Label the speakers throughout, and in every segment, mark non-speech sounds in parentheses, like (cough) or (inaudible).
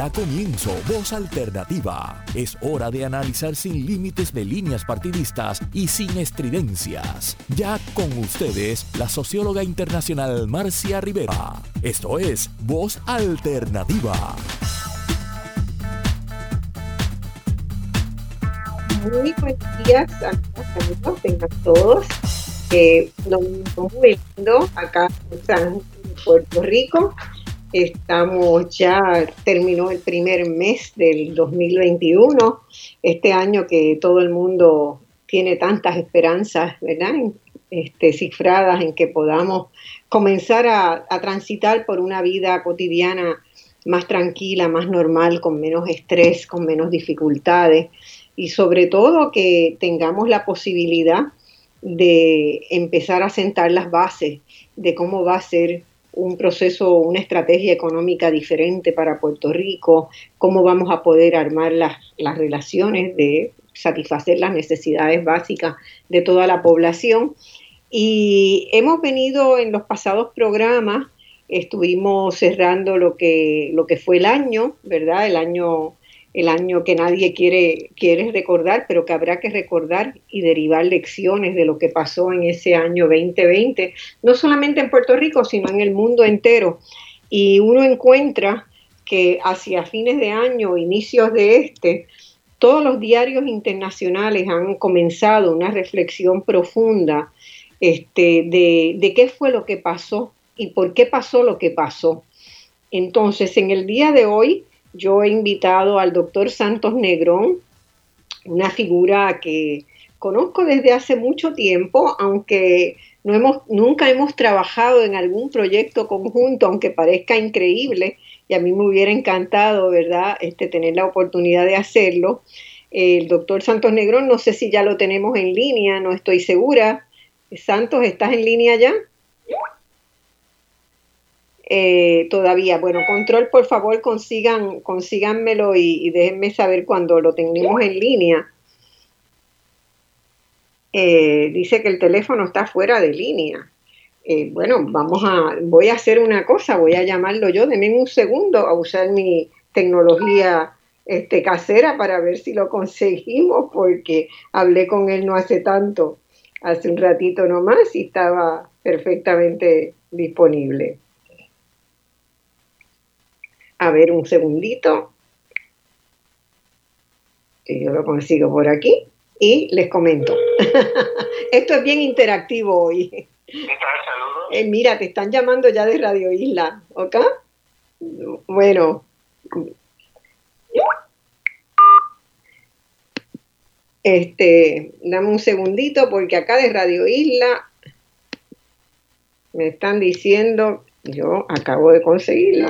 Speaker 1: Da comienzo Voz Alternativa. Es hora de analizar sin límites de líneas partidistas y sin estridencias. Ya con ustedes, la socióloga internacional Marcia Rivera. Esto es Voz Alternativa.
Speaker 2: Muy buenos días, amigos, tengan todos. Eh, muy lindo acá en Puerto Rico. Estamos ya, terminó el primer mes del 2021, este año que todo el mundo tiene tantas esperanzas, ¿verdad? Este, cifradas en que podamos comenzar a, a transitar por una vida cotidiana más tranquila, más normal, con menos estrés, con menos dificultades y sobre todo que tengamos la posibilidad de empezar a sentar las bases de cómo va a ser un proceso, una estrategia económica diferente para Puerto Rico, cómo vamos a poder armar las, las relaciones de satisfacer las necesidades básicas de toda la población. Y hemos venido en los pasados programas, estuvimos cerrando lo que, lo que fue el año, ¿verdad? El año el año que nadie quiere, quiere recordar, pero que habrá que recordar y derivar lecciones de lo que pasó en ese año 2020, no solamente en Puerto Rico, sino en el mundo entero. Y uno encuentra que hacia fines de año, inicios de este, todos los diarios internacionales han comenzado una reflexión profunda este, de, de qué fue lo que pasó y por qué pasó lo que pasó. Entonces, en el día de hoy, yo he invitado al doctor Santos Negrón, una figura que conozco desde hace mucho tiempo, aunque no hemos, nunca hemos trabajado en algún proyecto conjunto, aunque parezca increíble, y a mí me hubiera encantado, ¿verdad?, este, tener la oportunidad de hacerlo. El doctor Santos Negrón, no sé si ya lo tenemos en línea, no estoy segura. Santos, ¿estás en línea ya? Eh, todavía. Bueno, control, por favor, consigan, consíganmelo y, déjenme saber cuando lo tengamos en línea. Eh, dice que el teléfono está fuera de línea. Eh, bueno, vamos a, voy a hacer una cosa, voy a llamarlo yo, denme un segundo a usar mi tecnología este, casera para ver si lo conseguimos, porque hablé con él no hace tanto, hace un ratito nomás y estaba perfectamente disponible. A ver, un segundito. Que yo lo consigo por aquí. Y les comento. (laughs) Esto es bien interactivo hoy.
Speaker 3: ¿Qué tal? Saludos.
Speaker 2: Eh, mira, te están llamando ya de Radio Isla, ¿ok? Bueno. Este, dame un segundito porque acá de Radio Isla me están diciendo, yo acabo de conseguirlo.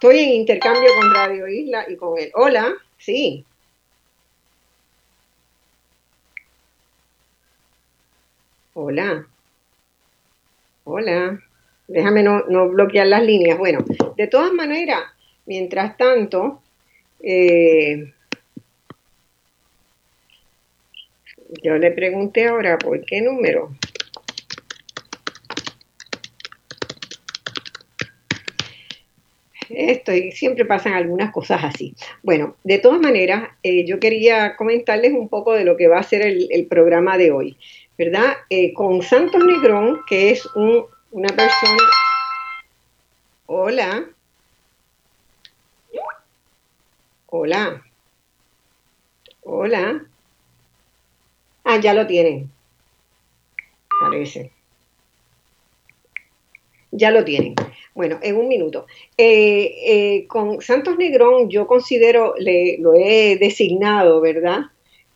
Speaker 2: Estoy en intercambio con Radio Isla y con él. Hola, sí. Hola. Hola. Déjame no, bloquear las líneas. Bueno, de todas maneras, mientras tanto, eh, yo le pregunté ahora por qué número. esto y siempre pasan algunas cosas así. Bueno, de todas maneras, eh, yo quería comentarles un poco de lo que va a ser el, programa de hoy, ¿verdad? Eh, con Santos Negrón, que es un, una persona... Hola. Hola. Hola. Ah, ya lo tienen. Parece. Ya lo tienen. Bueno, en un minuto. Eh, eh, con Santos Negrón yo considero, le, lo he designado, ¿verdad?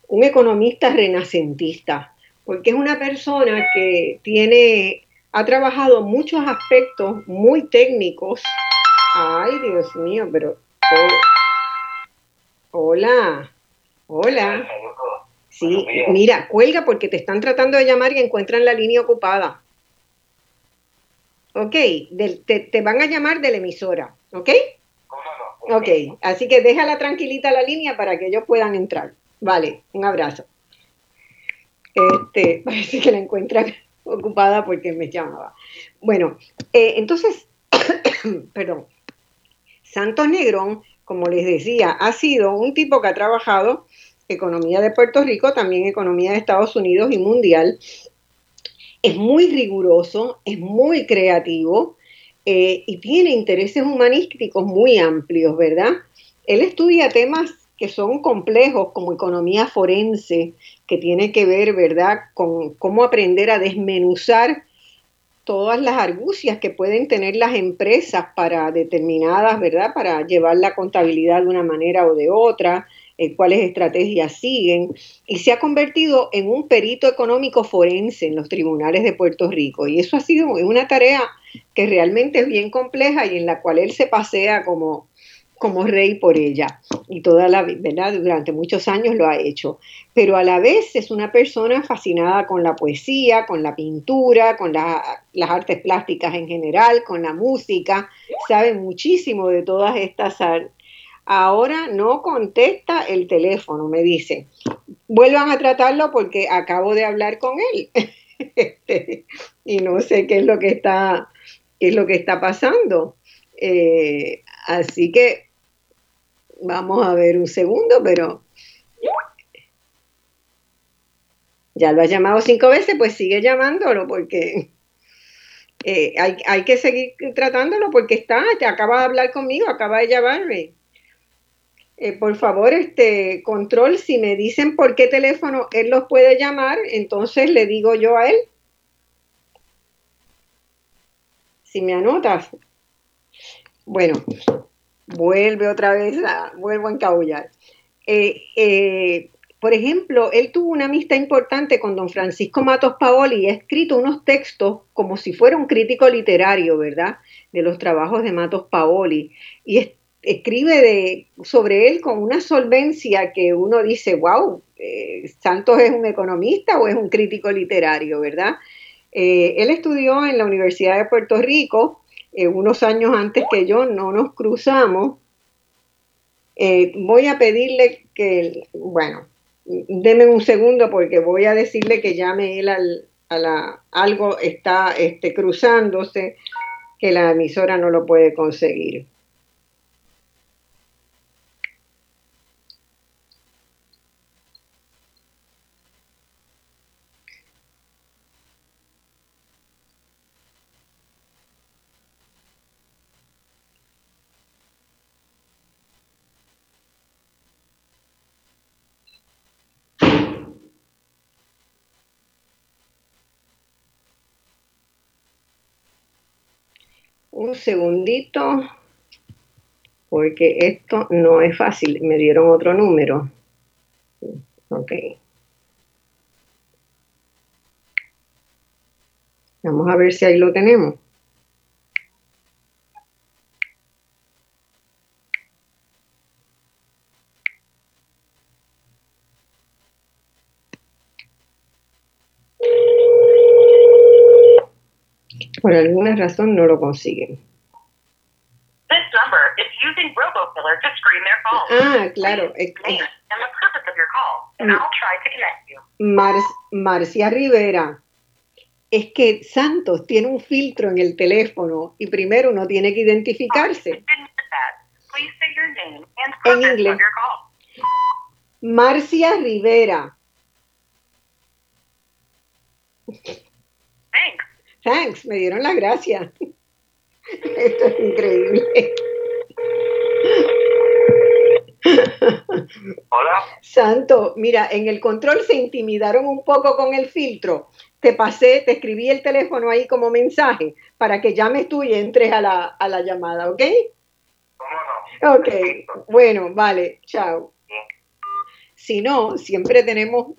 Speaker 2: Un economista renacentista, porque es una persona que tiene, ha trabajado muchos aspectos muy técnicos. Ay, Dios mío, pero... Oh, hola, hola. Sí, mira, cuelga porque te están tratando de llamar y encuentran la línea ocupada. ¿ok? te, van a llamar de la emisora, ¿ok? Ok, así que déjala tranquilita la línea para que ellos puedan entrar. Vale, un abrazo. Este, (laughs) parece que la encuentran (laughs) ocupada porque me llamaba. Bueno, eh, entonces, (coughs) perdón, Santos Negrón, como les decía, ha sido un tipo que ha trabajado economía de Puerto Rico, también economía de Estados Unidos y mundial. Es muy riguroso, es muy creativo eh, y tiene intereses humanísticos muy amplios, ¿verdad? Él estudia temas que son complejos como economía forense, que tiene que ver, ¿verdad?, con cómo aprender a desmenuzar todas las argucias que pueden tener las empresas para determinadas, ¿verdad?, para llevar la contabilidad de una manera o de otra, eh, cuáles estrategias siguen, y se ha convertido en un perito económico forense en los tribunales de Puerto Rico. Y eso ha sido una tarea que realmente es bien compleja y en la cual él se pasea como como rey por ella. Y toda la verdad durante muchos años lo ha hecho. Pero a la vez es una persona fascinada con la poesía con la pintura con las artes plásticas en general con la música. Sabe muchísimo de todas estas artes ahora no contesta el teléfono me dice. Vuelvan a tratarlo porque acabo de hablar con él. (laughs) Este, y no sé qué es lo que está qué es lo que está pasando. Eh, así que Vamos a ver un segundo, pero ya lo ha llamado cinco veces, pues sigue llamándolo porque eh, hay, que seguir tratándolo porque está, te acaba de hablar conmigo, acaba de llamarme. Eh, por favor, este control, si me dicen por qué teléfono él los puede llamar, entonces le digo yo a él. Si me anotas. Bueno, vuelve otra vez a, vuelvo a encabullar. Eh, eh, por ejemplo, él tuvo una amistad importante con don Francisco Matos Paoli y ha escrito unos textos como si fuera un crítico literario, ¿verdad? De los trabajos de Matos Paoli. Y escribe de, sobre él con una solvencia que uno dice, wow, eh, Santos es un economista o es un crítico literario, ¿verdad? él estudió en la Universidad de Puerto Rico, eh, unos años antes que yo, no nos cruzamos. Eh, voy a pedirle que, bueno, deme un segundo porque voy a decirle que llame él al, a la, algo está este, cruzándose que la emisora no lo puede conseguir. Un segundito, porque esto no es fácil. Me dieron otro número. Ok. Vamos a ver si ahí lo tenemos. Por alguna razón no lo consiguen. Ah, claro. Marcia Rivera. Es que Santos tiene un filtro en el teléfono y primero uno tiene que identificarse. En inglés. Marcia Rivera. Thanks, me dieron la gracia. Esto es increíble.
Speaker 3: Hola.
Speaker 2: Santo, mira, en el control se intimidaron un poco con el filtro. Te pasé, te escribí el teléfono ahí como mensaje para que llames tú y entres a la, a la llamada, ¿ok?
Speaker 3: ¿Cómo no?
Speaker 2: Ok, bueno, vale, chao. Si no, siempre tenemos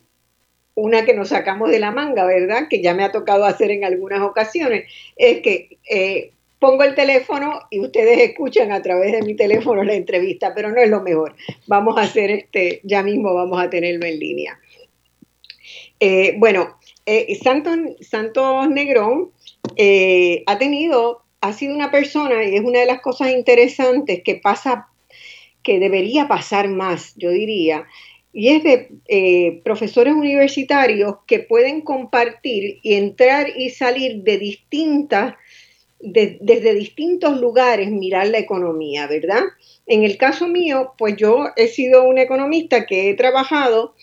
Speaker 2: una que nos sacamos de la manga, ¿verdad? Que ya me ha tocado hacer en algunas ocasiones, es que eh, pongo el teléfono y ustedes escuchan a través de mi teléfono la entrevista, pero no es lo mejor. Vamos a hacer este, ya mismo vamos a tenerlo en línea. Eh, bueno, eh, Santos, Santos Negrón ha tenido, ha sido una persona, y es una de las cosas interesantes que pasa, que debería pasar más, yo diría, y es de eh, profesores universitarios que pueden compartir y entrar y salir de distintas, desde distintos lugares mirar la economía, ¿verdad? En el caso mío, pues yo he sido una economista que he trabajado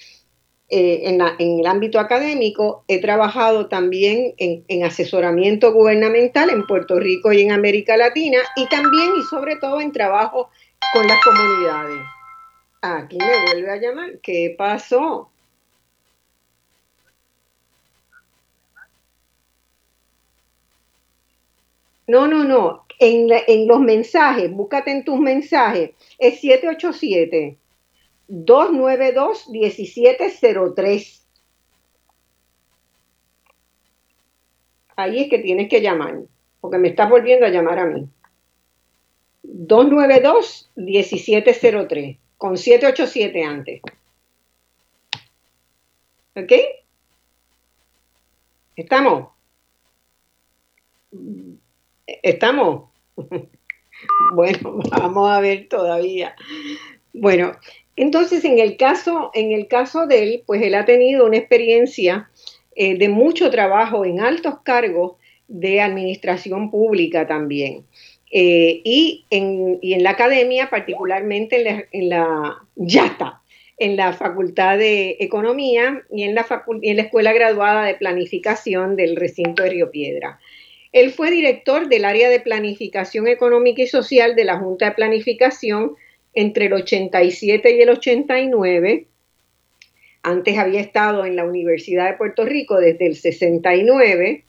Speaker 2: eh, en, el ámbito académico, he trabajado también en, asesoramiento gubernamental en Puerto Rico y en América Latina y también y sobre todo en trabajo con las comunidades. Aquí me vuelve a llamar. ¿Qué pasó? No, no, no. En, los mensajes, búscate en tus mensajes. Es 787 292-1703. Ahí es que tienes que llamar, porque me estás volviendo a llamar a mí. 292-1703, con 787 antes. ¿Ok? ¿Estamos? ¿Estamos? (laughs) bueno, vamos a ver todavía. Bueno, entonces, en el caso, en el caso de él, pues él ha tenido una experiencia eh, de mucho trabajo en altos cargos de administración pública también. Eh, y, en, la academia, particularmente en la, en la, Facultad de Economía y en la Escuela Graduada de Planificación del recinto de Río Piedra. Él fue director del área de planificación económica y social de la Junta de Planificación entre el 87 y el 89. Antes había estado en la Universidad de Puerto Rico desde el 69.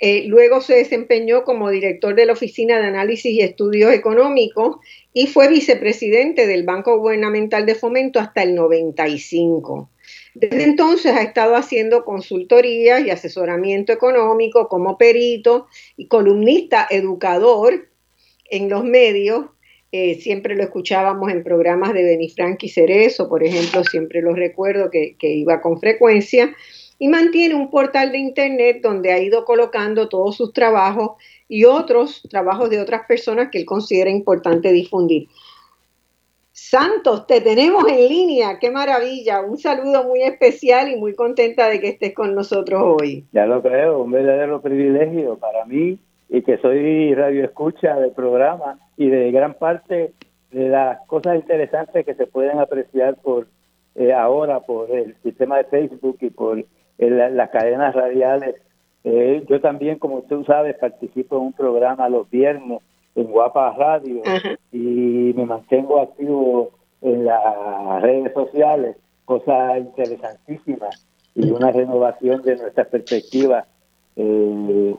Speaker 2: Eh, luego se desempeñó como director de la Oficina de Análisis y Estudios Económicos y fue vicepresidente del Banco Gubernamental de Fomento hasta el 95. Desde entonces ha estado haciendo consultorías y asesoramiento económico como perito y columnista educador en los medios eh, siempre lo escuchábamos en programas de Benifrank y Cerezo, por ejemplo, siempre lo recuerdo que, iba con frecuencia, y mantiene un portal de internet donde ha ido colocando todos sus trabajos y otros trabajos de otras personas que él considera importante difundir. Santos, te tenemos en línea, qué maravilla, un saludo muy especial y muy contenta de que estés con nosotros hoy.
Speaker 4: Ya lo creo, un verdadero privilegio para mí y que soy radio escucha del programa y de gran parte de las cosas interesantes que se pueden apreciar por eh, ahora por el sistema de Facebook y por las cadenas radiales. Eh, yo también, como tú sabes, participo en un programa los viernes en Guapa Radio y me mantengo activo en las redes sociales, cosas interesantísimas y una renovación de nuestra perspectiva eh,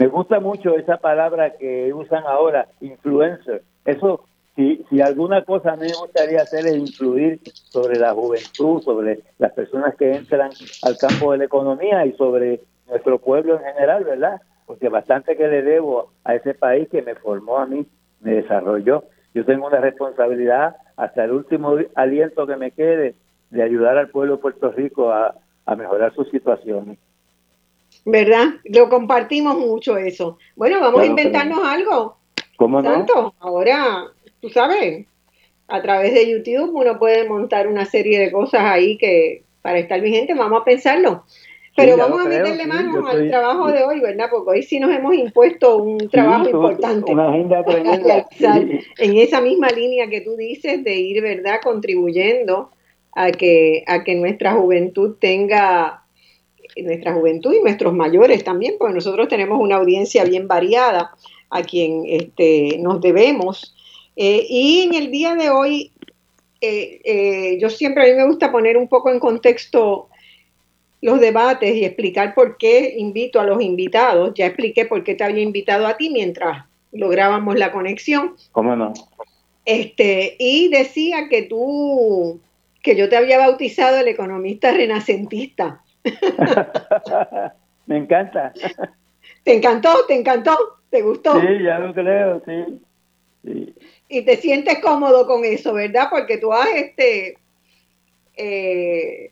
Speaker 4: me gusta mucho esa palabra que usan ahora, influencer. Eso, si, si alguna cosa me gustaría hacer es influir sobre la juventud, sobre las personas que entran al campo de la economía y sobre nuestro pueblo en general, ¿verdad? Porque bastante que le debo a ese país que me formó a mí, me desarrolló. Yo tengo una responsabilidad hasta el último aliento que me quede de ayudar al pueblo de Puerto Rico a, a mejorar sus situaciones.
Speaker 2: ¿verdad? Lo compartimos mucho eso. Bueno, vamos a inventarnos algo.
Speaker 4: ¿Cómo no?
Speaker 2: Tanto, ahora, tú sabes, a través de YouTube uno puede montar una serie de cosas ahí que para estar vigente, vamos a pensarlo. Pero vamos a meterle mano al trabajo de hoy, ¿verdad? Porque hoy sí nos hemos impuesto un trabajo importante.
Speaker 4: Una agenda (laughs)
Speaker 2: En esa misma línea que tú dices de ir, ¿verdad? Contribuyendo a que, a que nuestra juventud tenga nuestra juventud y nuestros mayores también, porque nosotros tenemos una audiencia bien variada a quien este, nos debemos. Eh, y en el día de hoy, eh, eh, yo siempre a mí me gusta poner un poco en contexto los debates y explicar por qué invito a los invitados. Ya expliqué por qué te había invitado a ti mientras lográbamos la conexión.
Speaker 4: ¿Cómo no?
Speaker 2: Este, y decía que tú, que yo te había bautizado el economista renacentista. (laughs)
Speaker 4: Me encanta.
Speaker 2: ¿Te encantó? ¿Te encantó? ¿Te gustó?
Speaker 4: Sí, ya lo creo, sí.
Speaker 2: Y te sientes cómodo con eso, ¿verdad? Porque tú has este eh,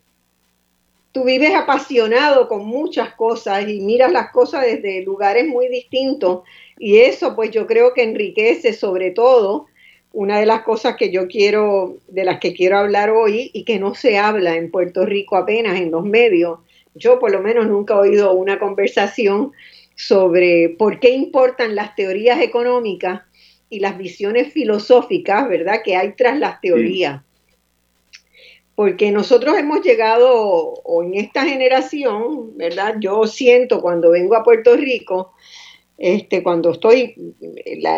Speaker 2: tú vives apasionado con muchas cosas y miras las cosas desde lugares muy distintos y eso pues yo creo que enriquece sobre todo una de las cosas que yo quiero, de las que quiero hablar hoy y que no se habla en Puerto Rico apenas en los medios. Yo por lo menos nunca he oído una conversación sobre por qué importan las teorías económicas y las visiones filosóficas, ¿verdad?, que hay tras las teorías. Porque nosotros hemos llegado, o en esta generación, ¿verdad? Yo siento cuando vengo a Puerto Rico, este, cuando estoy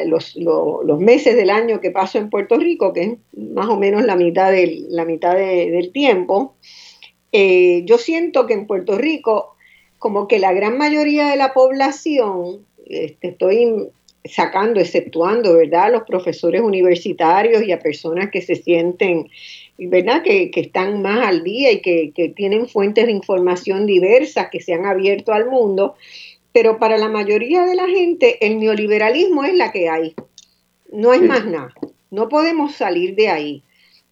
Speaker 2: los, meses del año que paso en Puerto Rico, que es más o menos la mitad del, la mitad del tiempo, eh, yo siento que en Puerto Rico, como que la gran mayoría de la población, este, estoy sacando, exceptuando, ¿verdad?, a los profesores universitarios y a personas que se sienten, ¿verdad?, que, están más al día y que, que tienen fuentes de información diversas, que se han abierto al mundo, pero para la mayoría de la gente el neoliberalismo es la que hay, no es más nada, no podemos salir de ahí.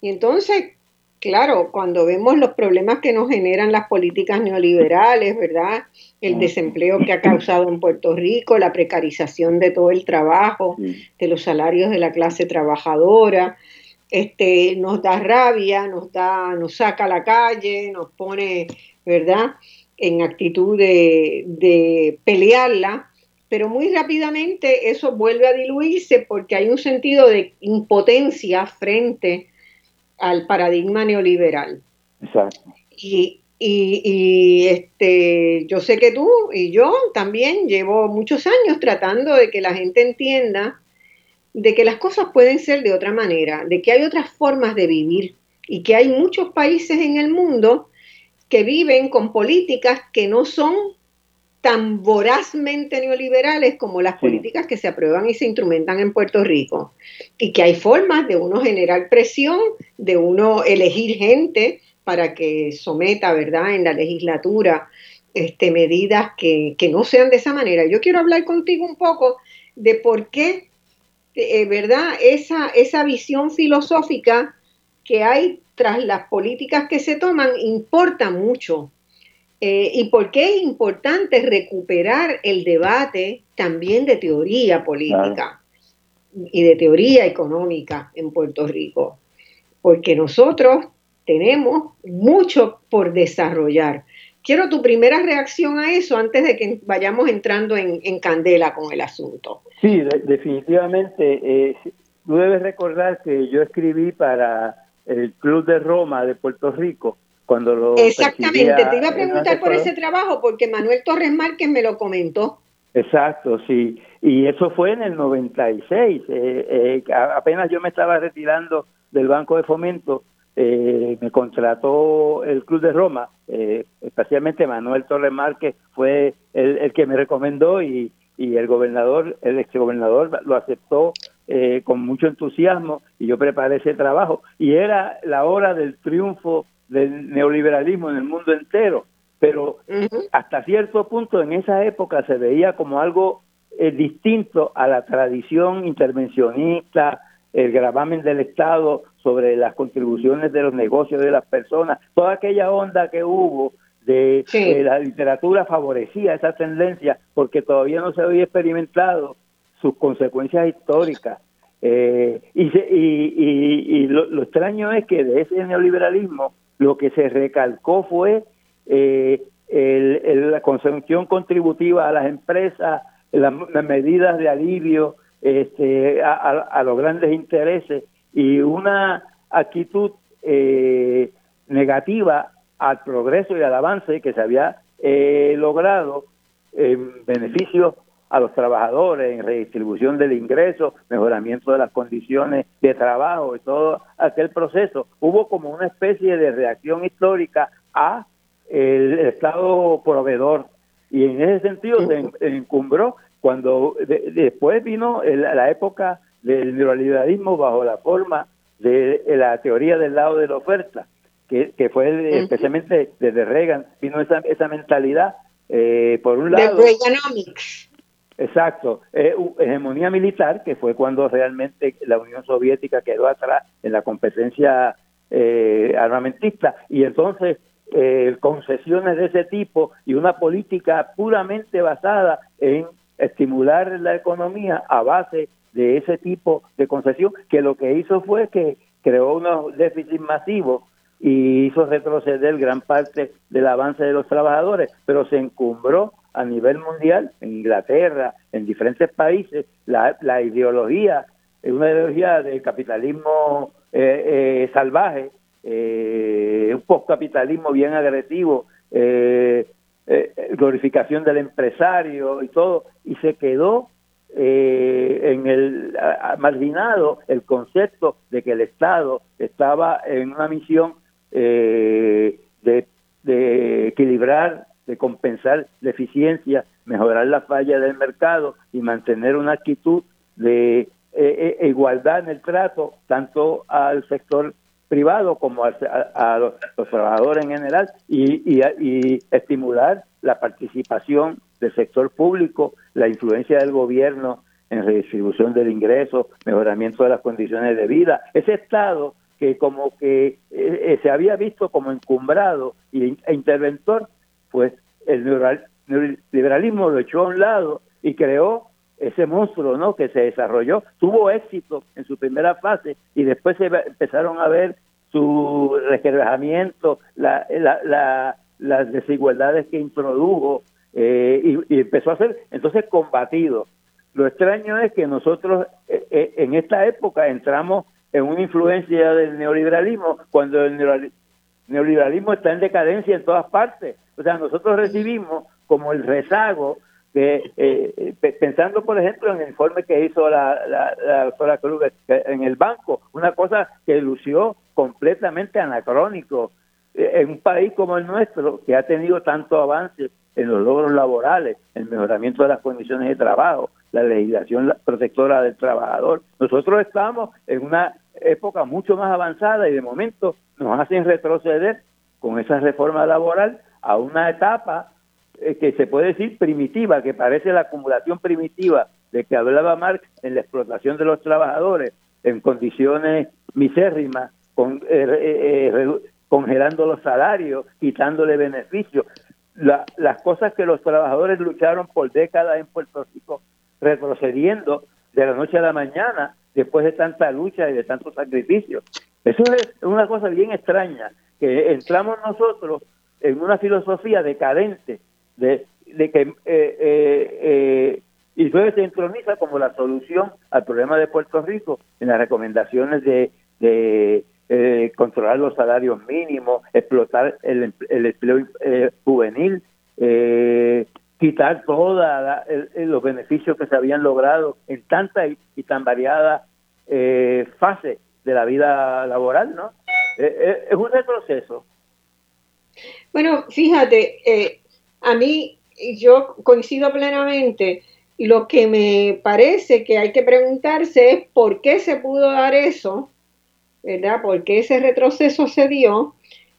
Speaker 2: Y entonces, claro, cuando vemos los problemas que nos generan las políticas neoliberales, ¿verdad? El desempleo que ha causado en Puerto Rico, la precarización de todo el trabajo, de los salarios de la clase trabajadora, este, nos da rabia, nos da, nos saca a la calle, nos pone, ¿verdad? en actitud de, pelearla, pero muy rápidamente eso vuelve a diluirse porque hay un sentido de impotencia frente al paradigma neoliberal. Exacto. Y, y, este, yo sé que tú y yo también llevo muchos años tratando de que la gente entienda de que las cosas pueden ser de otra manera, de que hay otras formas de vivir y que hay muchos países en el mundo que viven con políticas que no son tan vorazmente neoliberales como las políticas que se aprueban y se instrumentan en Puerto Rico. Y que hay formas de uno generar presión, de uno elegir gente para que someta, ¿verdad?, en la legislatura este, medidas que, no sean de esa manera. Yo quiero hablar contigo un poco de por qué, eh, ¿verdad?, esa, esa visión filosófica que hay tras las políticas que se toman importa mucho. Eh, ¿Y por qué es importante recuperar el debate también de teoría política y de teoría económica en Puerto Rico? Porque nosotros tenemos mucho por desarrollar. Quiero tu primera reacción a eso antes de que vayamos entrando en, candela con el asunto.
Speaker 4: Sí, definitivamente. Eh, tú debes recordar que yo escribí para el Club de Roma de Puerto Rico, cuando lo...
Speaker 2: Exactamente, te iba a preguntar por ese trabajo porque Manuel Torres Márquez me lo comentó.
Speaker 4: Exacto, sí. Y eso fue en el 96. Eh, eh, apenas yo me estaba retirando del Banco de Fomento, eh, me contrató el Club de Roma, especialmente Manuel Torres Márquez fue el, el que me recomendó y, y el gobernador, el exgobernador lo aceptó eh, con mucho entusiasmo y yo preparé ese trabajo y era la hora del triunfo del neoliberalismo en el mundo entero, pero hasta cierto punto en esa época se veía como algo eh, distinto a la tradición intervencionista, el gravamen del Estado sobre las contribuciones de los negocios de las personas, toda aquella onda que hubo de la literatura favorecía esa tendencia porque todavía no se había experimentado sus consecuencias históricas. Eh, y, lo, extraño es que de ese neoliberalismo lo que se recalcó fue eh, la concepción contributiva a las empresas, las, medidas de alivio este, a, los grandes intereses y una actitud eh, negativa al progreso y al avance que se había logrado en beneficio a los trabajadores en redistribución del ingreso, mejoramiento de las condiciones de trabajo y todo aquel proceso. Hubo como una especie de reacción histórica a el Estado proveedor. Y en ese sentido se encumbró cuando después vino la época del neoliberalismo bajo la forma de la teoría del lado de la oferta, que, que fue especialmente desde Reagan, vino esa, esa mentalidad, eh, por un lado... Exacto, eh, hegemonía militar, que fue cuando realmente la Unión Soviética quedó atrás en la competencia eh, armamentista, y entonces eh, concesiones de ese tipo y una política puramente basada en estimular la economía a base de ese tipo de concesión, que lo que hizo fue que creó unos déficits masivos y hizo retroceder gran parte del avance de los trabajadores, pero se encumbró a nivel mundial, en Inglaterra, en diferentes países, la, la ideología, una ideología del capitalismo eh, eh, salvaje, eh, un postcapitalismo bien agresivo, eh, glorificación del empresario y todo, y se quedó en el marginado el concepto de que el Estado estaba en una misión de, de equilibrar de compensar la eficiencia, mejorar la falla del mercado y mantener una actitud de eh, eh, igualdad en el trato tanto al sector privado como a, los, trabajadores en general y, y, estimular la participación del sector público, la influencia del gobierno en redistribución del ingreso, mejoramiento de las condiciones de vida. Ese Estado que como que eh, se había visto como encumbrado e interventor, pues el neoliberalismo lo echó a un lado y creó ese monstruo ¿no? que se desarrolló, tuvo éxito en su primera fase y después se empezaron a ver su requebrajamiento, la, las desigualdades que introdujo eh, y, empezó a ser entonces combatido. Lo extraño es que nosotros eh, eh, en esta época entramos en una influencia del neoliberalismo cuando el neoliberalismo está en decadencia en todas partes. O sea, nosotros recibimos como el rezago que, eh, pensando por ejemplo en el informe que hizo la, la, doctora Cruz en el banco, una cosa que lució completamente anacrónico eh, en un país como el nuestro, que ha tenido tanto avance en los logros laborales, el mejoramiento de las condiciones de trabajo, la legislación protectora del trabajador. Nosotros estamos en una época mucho más avanzada y de momento nos hacen retroceder con esa reforma laboral a una etapa eh, que se puede decir primitiva, que parece la acumulación primitiva de que hablaba Marx en la explotación de los trabajadores en condiciones misérrimas, eh, eh, congelando los salarios, quitándole beneficios. las cosas que los trabajadores lucharon por décadas en Puerto Rico, retrocediendo de la noche a la mañana, después de tanta lucha y de tantos sacrificios. Eso es una cosa bien extraña, que entramos nosotros en una filosofía decadente de, de que eh, eh, eh, se entroniza como la solución al problema de Puerto Rico en las recomendaciones de, de eh, controlar los salarios mínimos, explotar el, el empleo juvenil, quitar todos los beneficios que se habían logrado en tanta y, y tan variadas fases de la vida laboral, ¿no? es un retroceso.
Speaker 2: Bueno, fíjate, eh, a mí yo coincido plenamente. Lo que me parece que hay que preguntarse es por qué se pudo dar eso, ¿verdad? ¿Por qué ese retroceso se dio?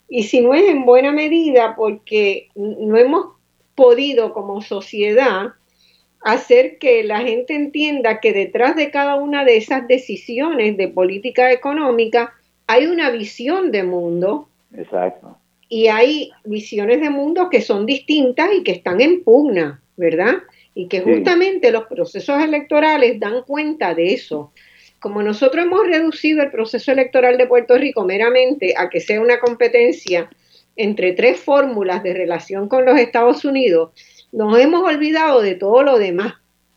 Speaker 2: Y si no es en buena medida porque no hemos podido como sociedad hacer que la gente entienda que detrás de cada una de esas decisiones de política económica hay una visión de mundo.
Speaker 4: Exacto
Speaker 2: y hay visiones de mundo que son distintas y que están en pugna, ¿verdad? Y que justamente los procesos electorales dan cuenta de eso. Como nosotros hemos reducido el proceso electoral de Puerto Rico meramente a que sea una competencia entre tres fórmulas de relación con los Estados Unidos, nos hemos olvidado de todo lo demás,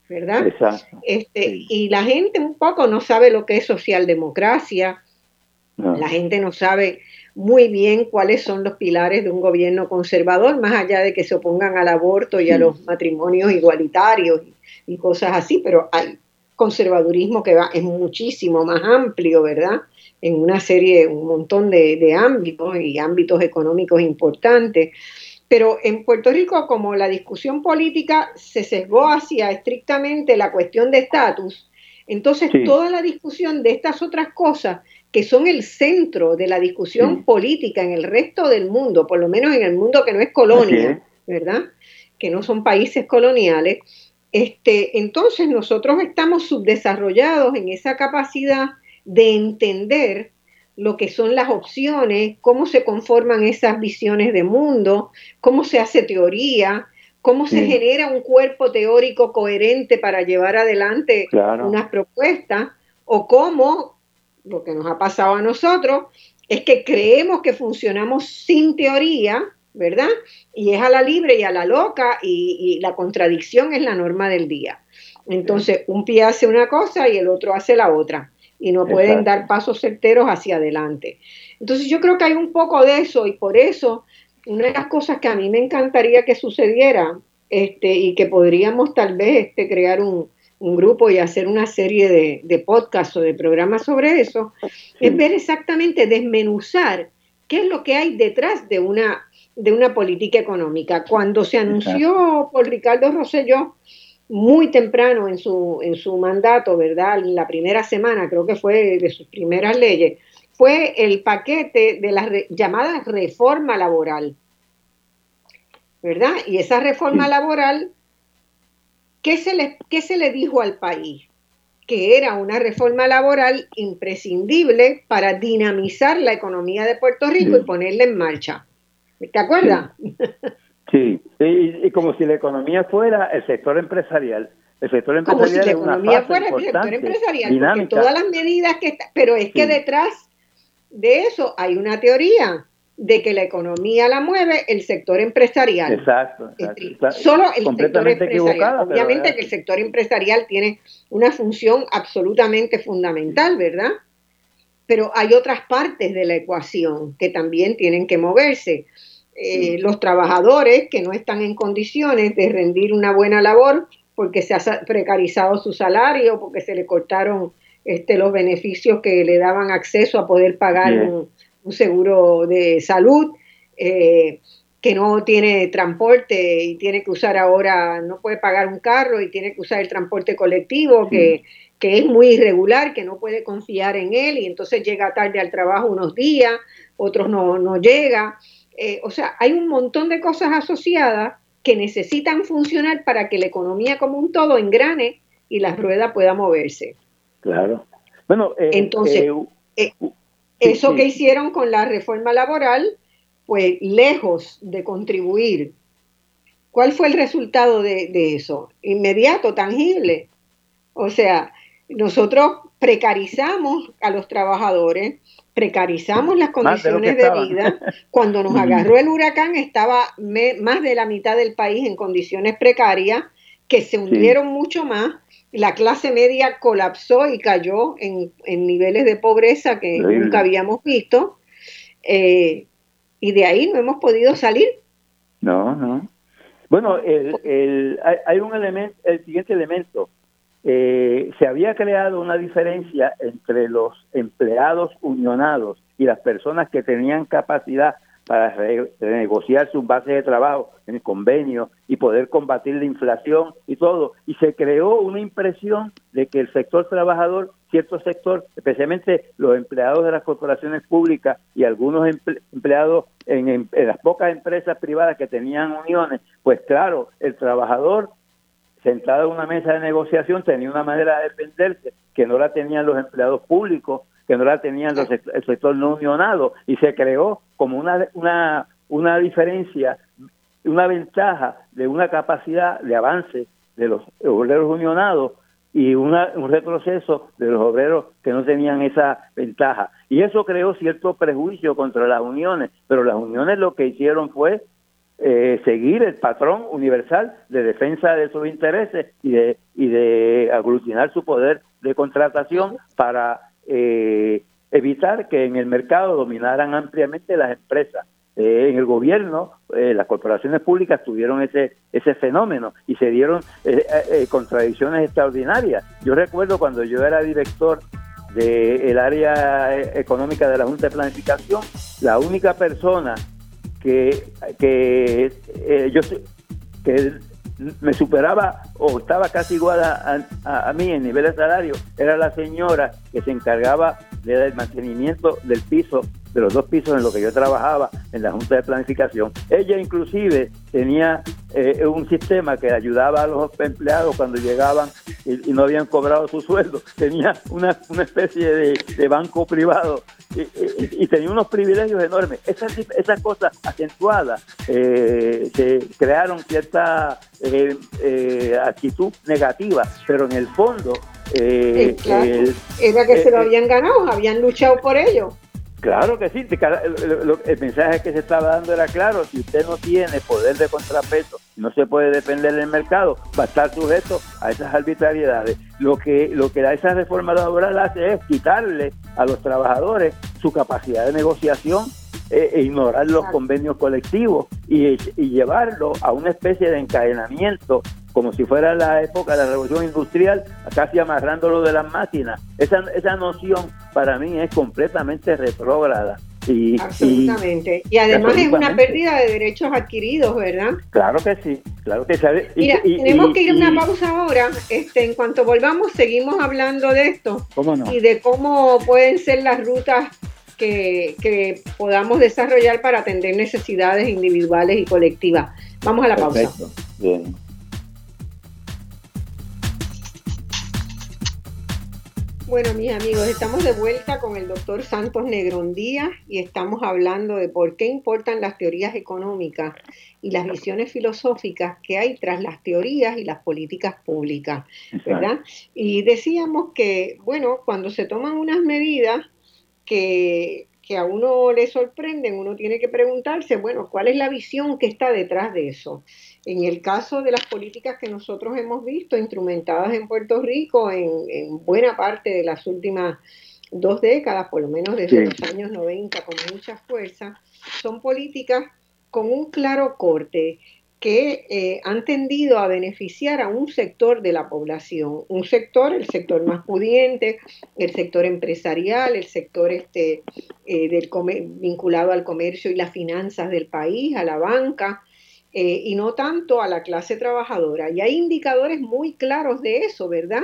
Speaker 2: ¿verdad?
Speaker 4: Exacto.
Speaker 2: Este, Y la gente un poco no sabe lo que es socialdemocracia, la gente no sabe muy bien cuáles son los pilares de un gobierno conservador, más allá de que se opongan al aborto y a los matrimonios igualitarios y, cosas así, pero hay conservadurismo que va, es muchísimo más amplio, ¿verdad? En una serie, un montón de, de ámbitos y ámbitos económicos importantes. Pero en Puerto Rico, como la discusión política se sesgó hacia estrictamente la cuestión de estatus, entonces toda la discusión de estas otras cosas que son el centro de la discusión política en el resto del mundo, por lo menos en el mundo que no es colonia, ¿verdad? Que no son países coloniales. Este, entonces nosotros estamos subdesarrollados en esa capacidad de entender lo que son las opciones, cómo se conforman esas visiones de mundo, cómo se hace teoría, cómo se genera un cuerpo teórico coherente para llevar adelante unas propuestas, o cómo, lo que nos ha pasado a nosotros, es que creemos que funcionamos sin teoría, ¿verdad? Y es a la libre y a la loca, y, la contradicción es la norma del día. Entonces, un pie hace una cosa y el otro hace la otra y no pueden dar pasos certeros hacia adelante. Entonces yo creo que hay un poco de eso y por eso una de las cosas que a mí me encantaría que sucediera este, y que podríamos tal vez este, crear un, grupo y hacer una serie de, de podcasts o de programas sobre eso, es ver exactamente, desmenuzar qué es lo que hay detrás de una, de una política económica. Cuando se anunció por Ricardo Rosselló muy temprano en su, en su mandato, ¿verdad? La primera semana, creo que fue de sus primeras leyes, fue el paquete de la llamada reforma laboral, ¿verdad? Y esa reforma laboral, ¿qué se, le, ¿qué se le dijo al país? Que era una reforma laboral imprescindible para dinamizar la economía de Puerto Rico y ponerla en marcha. ¿Te acuerdas?
Speaker 4: Sí, y, como si la economía fuera el sector empresarial. El sector empresarial
Speaker 2: como si la economía fuera el sector empresarial, todas las medidas que está, pero es que detrás de eso hay una teoría de que la economía la mueve el sector empresarial.
Speaker 4: Exacto.
Speaker 2: Solo el sector empresarial. Obviamente que el sector empresarial tiene una función absolutamente fundamental, ¿verdad? Pero hay otras partes de la ecuación que también tienen que moverse. Eh, los trabajadores que no están en condiciones de rendir una buena labor porque se ha precarizado su salario, porque se le cortaron este, los beneficios que le daban acceso a poder pagar un, seguro de salud, eh, que no tiene transporte y tiene que usar ahora, no puede pagar un carro y tiene que usar el transporte colectivo, que, que es muy irregular, que no puede confiar en él y entonces llega tarde al trabajo unos días, otros no, no llega. Eh, o sea, hay un montón de cosas asociadas que necesitan funcionar para que la economía como un todo engrane y la rueda pueda moverse.
Speaker 4: Claro. Bueno,
Speaker 2: eh, entonces, eh, eso que hicieron con la reforma laboral, pues lejos de contribuir. ¿Cuál fue el resultado de, de eso? Inmediato, tangible. O sea, nosotros precarizamos a los trabajadores, precarizamos las condiciones de, vida. Cuando nos (laughs) agarró el huracán estaba más de la mitad del país en condiciones precarias, que se hundieron mucho más. La clase media colapsó y cayó en, niveles de pobreza que nunca habíamos visto. Eh, y de ahí no hemos podido salir.
Speaker 4: No, no. Bueno, el, hay un elemento, el siguiente elemento eh, se había creado una diferencia entre los empleados unionados y las personas que tenían capacidad para renegociar sus bases de trabajo en el convenio y poder combatir la inflación y todo. Y se creó una impresión de que el sector trabajador, cierto sector, especialmente los empleados de las corporaciones públicas y algunos empleados en, en las pocas empresas privadas que tenían uniones, pues claro, el trabajador sentado en una mesa de negociación tenía una manera de defenderse que no la tenían los empleados públicos, que no la tenían los, el sector no unionado y se creó como una, una, una diferencia, una ventaja de una capacidad de avance de los obreros unionados y una, un retroceso de los obreros que no tenían esa ventaja. Y eso creó cierto prejuicio contra las uniones, pero las uniones lo que hicieron fue eh, seguir el patrón universal de defensa de sus intereses y de, y de aglutinar su poder de contratación para eh, evitar que en el mercado dominaran ampliamente las empresas. Eh, en el gobierno, las corporaciones públicas tuvieron ese, ese fenómeno y se dieron contradicciones extraordinarias. Yo recuerdo cuando yo era director del área económica de la Junta de Planificación, la única persona que, que eh, yo que me superaba o estaba casi igual a, a, mí en nivel de salario era la señora que se encargaba del mantenimiento del piso de los dos pisos en los que yo trabajaba en la Junta de Planificación. Ella inclusive tenía eh, un sistema que ayudaba a los empleados cuando llegaban y, no habían cobrado su sueldo. Tenía una, una especie de, de banco privado y, tenía unos privilegios enormes. Esas, esas cosas acentuadas eh, se crearon cierta eh, eh, actitud negativa, pero en el fondo...
Speaker 2: era que se lo habían ganado, habían luchado por ello.
Speaker 4: Claro que sí, el mensaje que se estaba dando era claro, si usted no tiene poder de contrapeso, no se puede depender del mercado, va a estar sujeto a esas arbitrariedades. Lo que, lo que esa reforma laboral hace es quitarle a los trabajadores su capacidad de negociación eh, e ignorar los convenios colectivos y, y llevarlo a una especie de encadenamiento como si fuera la época de la revolución industrial, casi amarrándolo de las máquinas. Esa, esa noción para mí es completamente retrógrada.
Speaker 2: Y, Absolutamente. Y, además es una pérdida de derechos adquiridos, ¿verdad?
Speaker 4: Claro que sí, claro que sí.
Speaker 2: Mira, tenemos que ir a una pausa ahora. Este, en cuanto volvamos, seguimos hablando de esto.
Speaker 4: ¿Cómo no?
Speaker 2: Y de cómo pueden ser las rutas que, que podamos desarrollar para atender necesidades individuales y colectivas. Vamos a la pausa. Bien. Bueno, mis amigos, estamos de vuelta con el doctor Santos Negrón Díaz y estamos hablando de por qué importan las teorías económicas y las visiones filosóficas que hay tras las teorías y las políticas públicas, ¿verdad? Y decíamos que, bueno, cuando se toman unas medidas que, que a uno le sorprenden, uno tiene que preguntarse, bueno, ¿cuál es la visión que está detrás de eso? En el caso de las políticas que nosotros hemos visto instrumentadas en Puerto Rico en, buena parte de las últimas dos décadas, por lo menos desde los años 90 con mucha fuerza, son políticas con un claro corte que eh, han tendido a beneficiar a un sector de la población, un sector, el sector más pudiente, el sector empresarial, el sector este, eh, del vinculado al comercio y las finanzas del país, a la banca, eh, y no tanto a la clase trabajadora. Y hay indicadores muy claros de eso, ¿verdad?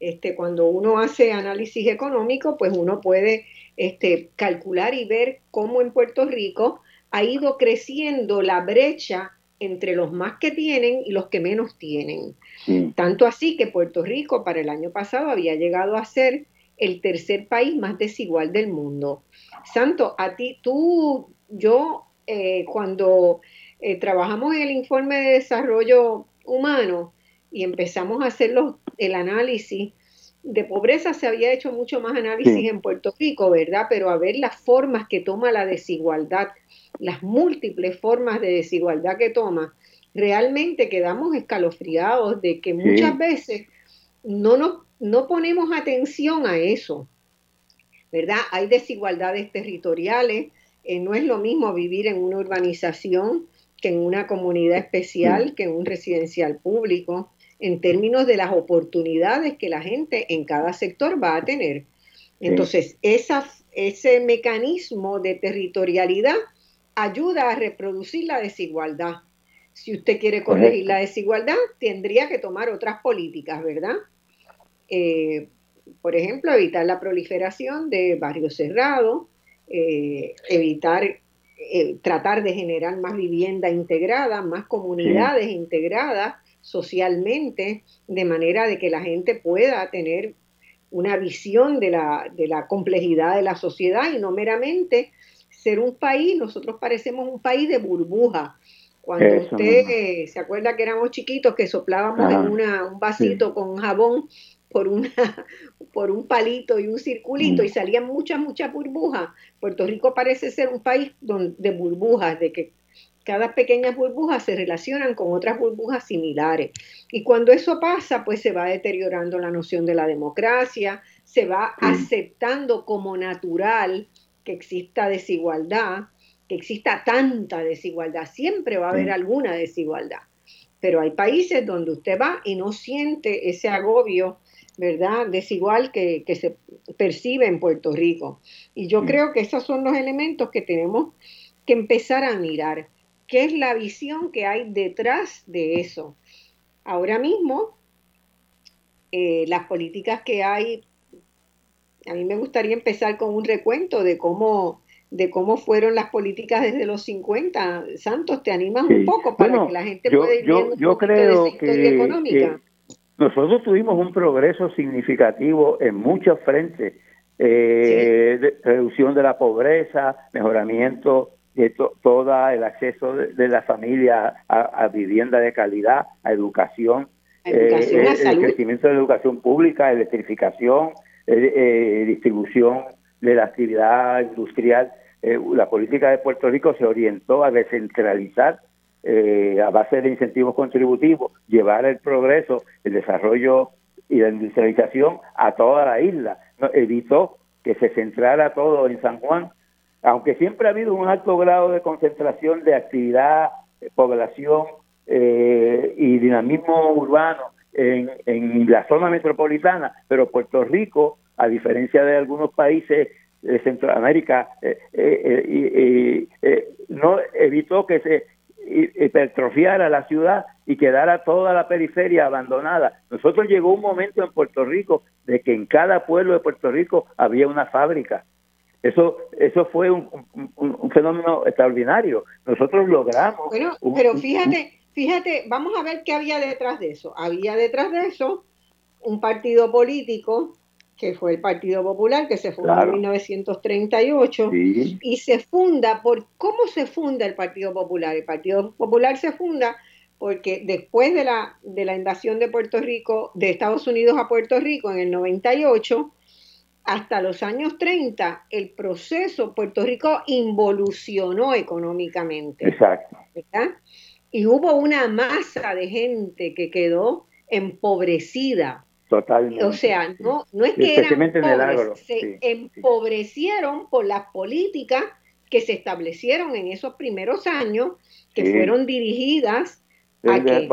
Speaker 2: Este, cuando uno hace análisis económico, pues uno puede este, calcular y ver cómo en Puerto Rico ha ido creciendo la brecha entre los más que tienen y los que menos tienen. Tanto así que Puerto Rico para el año pasado había llegado a ser el tercer país más desigual del mundo. Santo, a ti, tú, yo, eh, cuando eh, trabajamos en el informe de desarrollo humano y empezamos a hacer el análisis de pobreza, se había hecho mucho más análisis en Puerto Rico, ¿verdad? Pero a ver las formas que toma la desigualdad, las múltiples formas de desigualdad que toma, realmente quedamos escalofriados de que muchas veces no, nos, no ponemos atención a eso, ¿verdad? Hay desigualdades territoriales, eh, no es lo mismo vivir en una urbanización que en una comunidad especial, que en un residencial público, en términos de las oportunidades que la gente en cada sector va a tener. Entonces, esa, ese mecanismo de territorialidad ayuda a reproducir la desigualdad. Si usted quiere corregir la desigualdad, tendría que tomar otras políticas, ¿verdad? Eh, por ejemplo, evitar la proliferación de barrios cerrados, eh, evitar eh, tratar de generar más vivienda integrada, más comunidades integradas socialmente, de manera de que la gente pueda tener una visión de la, de la complejidad de la sociedad y no meramente ser un país, nosotros parecemos un país de burbuja. Cuando usted se acuerda que éramos chiquitos, que soplábamos en una, un vasito con jabón por, una, (laughs) por un palito y un circulito y salían muchas, muchas burbujas. Puerto Rico parece ser un país de burbujas, de que cada pequeña burbuja se relacionan con otras burbujas similares. Y cuando eso pasa, pues se va deteriorando la noción de la democracia, se va aceptando como natural que exista desigualdad, que exista tanta desigualdad. Siempre va a haber alguna desigualdad. Pero hay países donde usted va y no siente ese agobio ¿verdad? Desigual que, que se percibe en Puerto Rico. Y yo creo que esos son los elementos que tenemos que empezar a mirar. ¿Qué es la visión que hay detrás de eso? Ahora mismo, eh, las políticas que hay, a mí me gustaría empezar con un recuento de cómo de cómo fueron las políticas desde los 50. Santos, ¿te animas un poco para que la gente pueda ir
Speaker 4: viendo yo, creo que, económica? Nosotros tuvimos un progreso significativo en muchos frentes eh, reducción de la pobreza, mejoramiento de todo el acceso de, la familia a, vivienda de calidad, a educación,
Speaker 2: educación
Speaker 4: eh, el crecimiento de la educación pública, electrificación, distribución de la actividad industrial. la política de Puerto Rico se orientó a descentralizar eh, a base de incentivos contributivos, llevar el progreso, el desarrollo y la industrialización a toda la isla. evitó que se centrara todo en San Juan, aunque siempre ha habido un alto grado de concentración de actividad, población eh, y dinamismo urbano en, en la zona metropolitana, pero Puerto Rico, a diferencia de algunos países de Centroamérica, eh, no evitó que se hipertrofiara la ciudad y quedara toda la periferia abandonada. Nosotros llegó un momento en Puerto Rico de que en cada pueblo de Puerto Rico había una fábrica. Eso, eso fue un, fenómeno extraordinario. Nosotros logramos.
Speaker 2: Bueno, pero fíjate, fíjate, vamos a ver qué había detrás de eso. Había detrás de eso un partido político que fue el Partido Popular, que se fundó en 1938, y se funda por cómo se funda el Partido Popular. El Partido Popular se funda porque después de la, de la invasión de Puerto Rico, de Estados Unidos a Puerto Rico en el 98, hasta los años 30, el proceso, Puerto Rico involucionó económicamente.
Speaker 4: Exacto.
Speaker 2: Y hubo una masa de gente que quedó empobrecida
Speaker 4: Totalmente.
Speaker 2: O sea, no, no es que eran se empobrecieron por las políticas que se establecieron en esos primeros años, que fueron dirigidas a, que,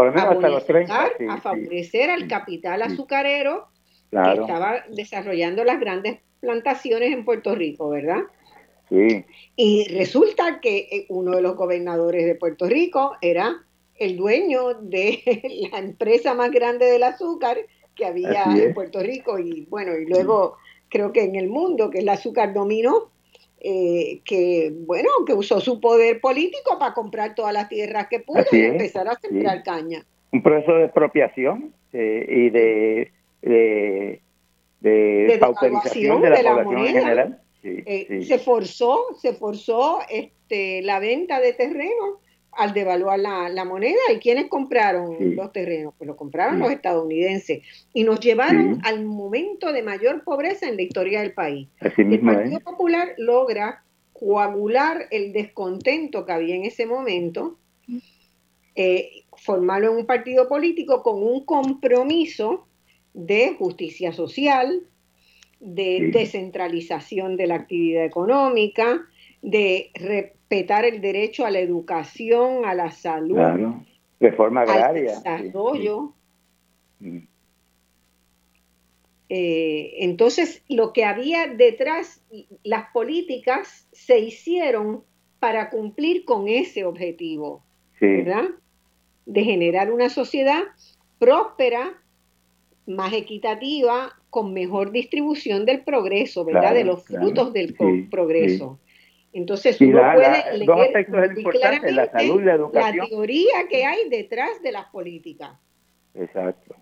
Speaker 2: a, favorecer al capital azucarero que estaba desarrollando las grandes plantaciones en Puerto Rico, ¿verdad?
Speaker 4: Sí.
Speaker 2: Y resulta que eh, uno de los gobernadores de Puerto Rico era el dueño de (laughs) la empresa más grande del azúcar, que había en Puerto Rico y bueno, y luego creo que en el mundo, que el azúcar dominó, eh, que bueno, que usó su poder político para comprar todas las tierras que pudo y empezar a sembrar caña.
Speaker 4: Un proceso de expropiación eh, y de, de, de, pauperización de la, moneda. En general.
Speaker 2: Eh, se forzó, se forzó este, la venta de terrenos al devaluar la, moneda. ¿Y quiénes compraron los terrenos? Pues lo compraron los estadounidenses y nos llevaron al momento de mayor pobreza en la historia del país. el Partido Popular logra coagular el descontento que había en ese momento, eh, formarlo en un partido político con un compromiso de justicia social, de descentralización de la actividad económica, de respetar el derecho a la educación, a la salud,
Speaker 4: reforma agraria,
Speaker 2: al desarrollo. Mm. Eh, entonces, lo que había detrás, las políticas se hicieron para cumplir con ese objetivo, ¿verdad? De generar una sociedad próspera, más equitativa, con mejor distribución del progreso, ¿verdad? de los frutos del progreso. Entonces uno puede leer dos
Speaker 4: aspectos la salud y la educación.
Speaker 2: La teoría que hay detrás de las políticas.
Speaker 4: Exacto.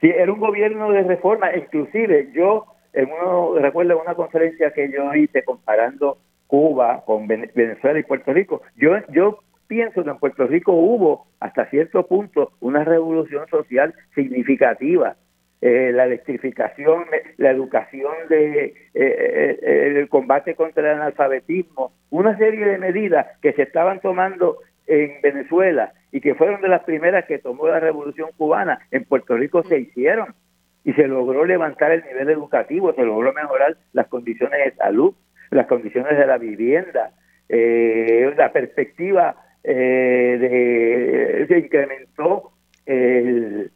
Speaker 4: Sí, era un gobierno de reforma, inclusive yo en uno recuerdo una conferencia que yo hice comparando Cuba con Venezuela y Puerto Rico. Yo yo pienso que en Puerto Rico hubo hasta cierto punto una revolución social significativa eh, la electrificación, la educación de eh, eh, el combate contra el analfabetismo, una serie de medidas que se estaban tomando en Venezuela y que fueron de las primeras que tomó la revolución cubana, en Puerto Rico se hicieron y se logró levantar el nivel educativo, se logró mejorar las condiciones de salud, las condiciones de la vivienda, la perspectiva de se incrementó el,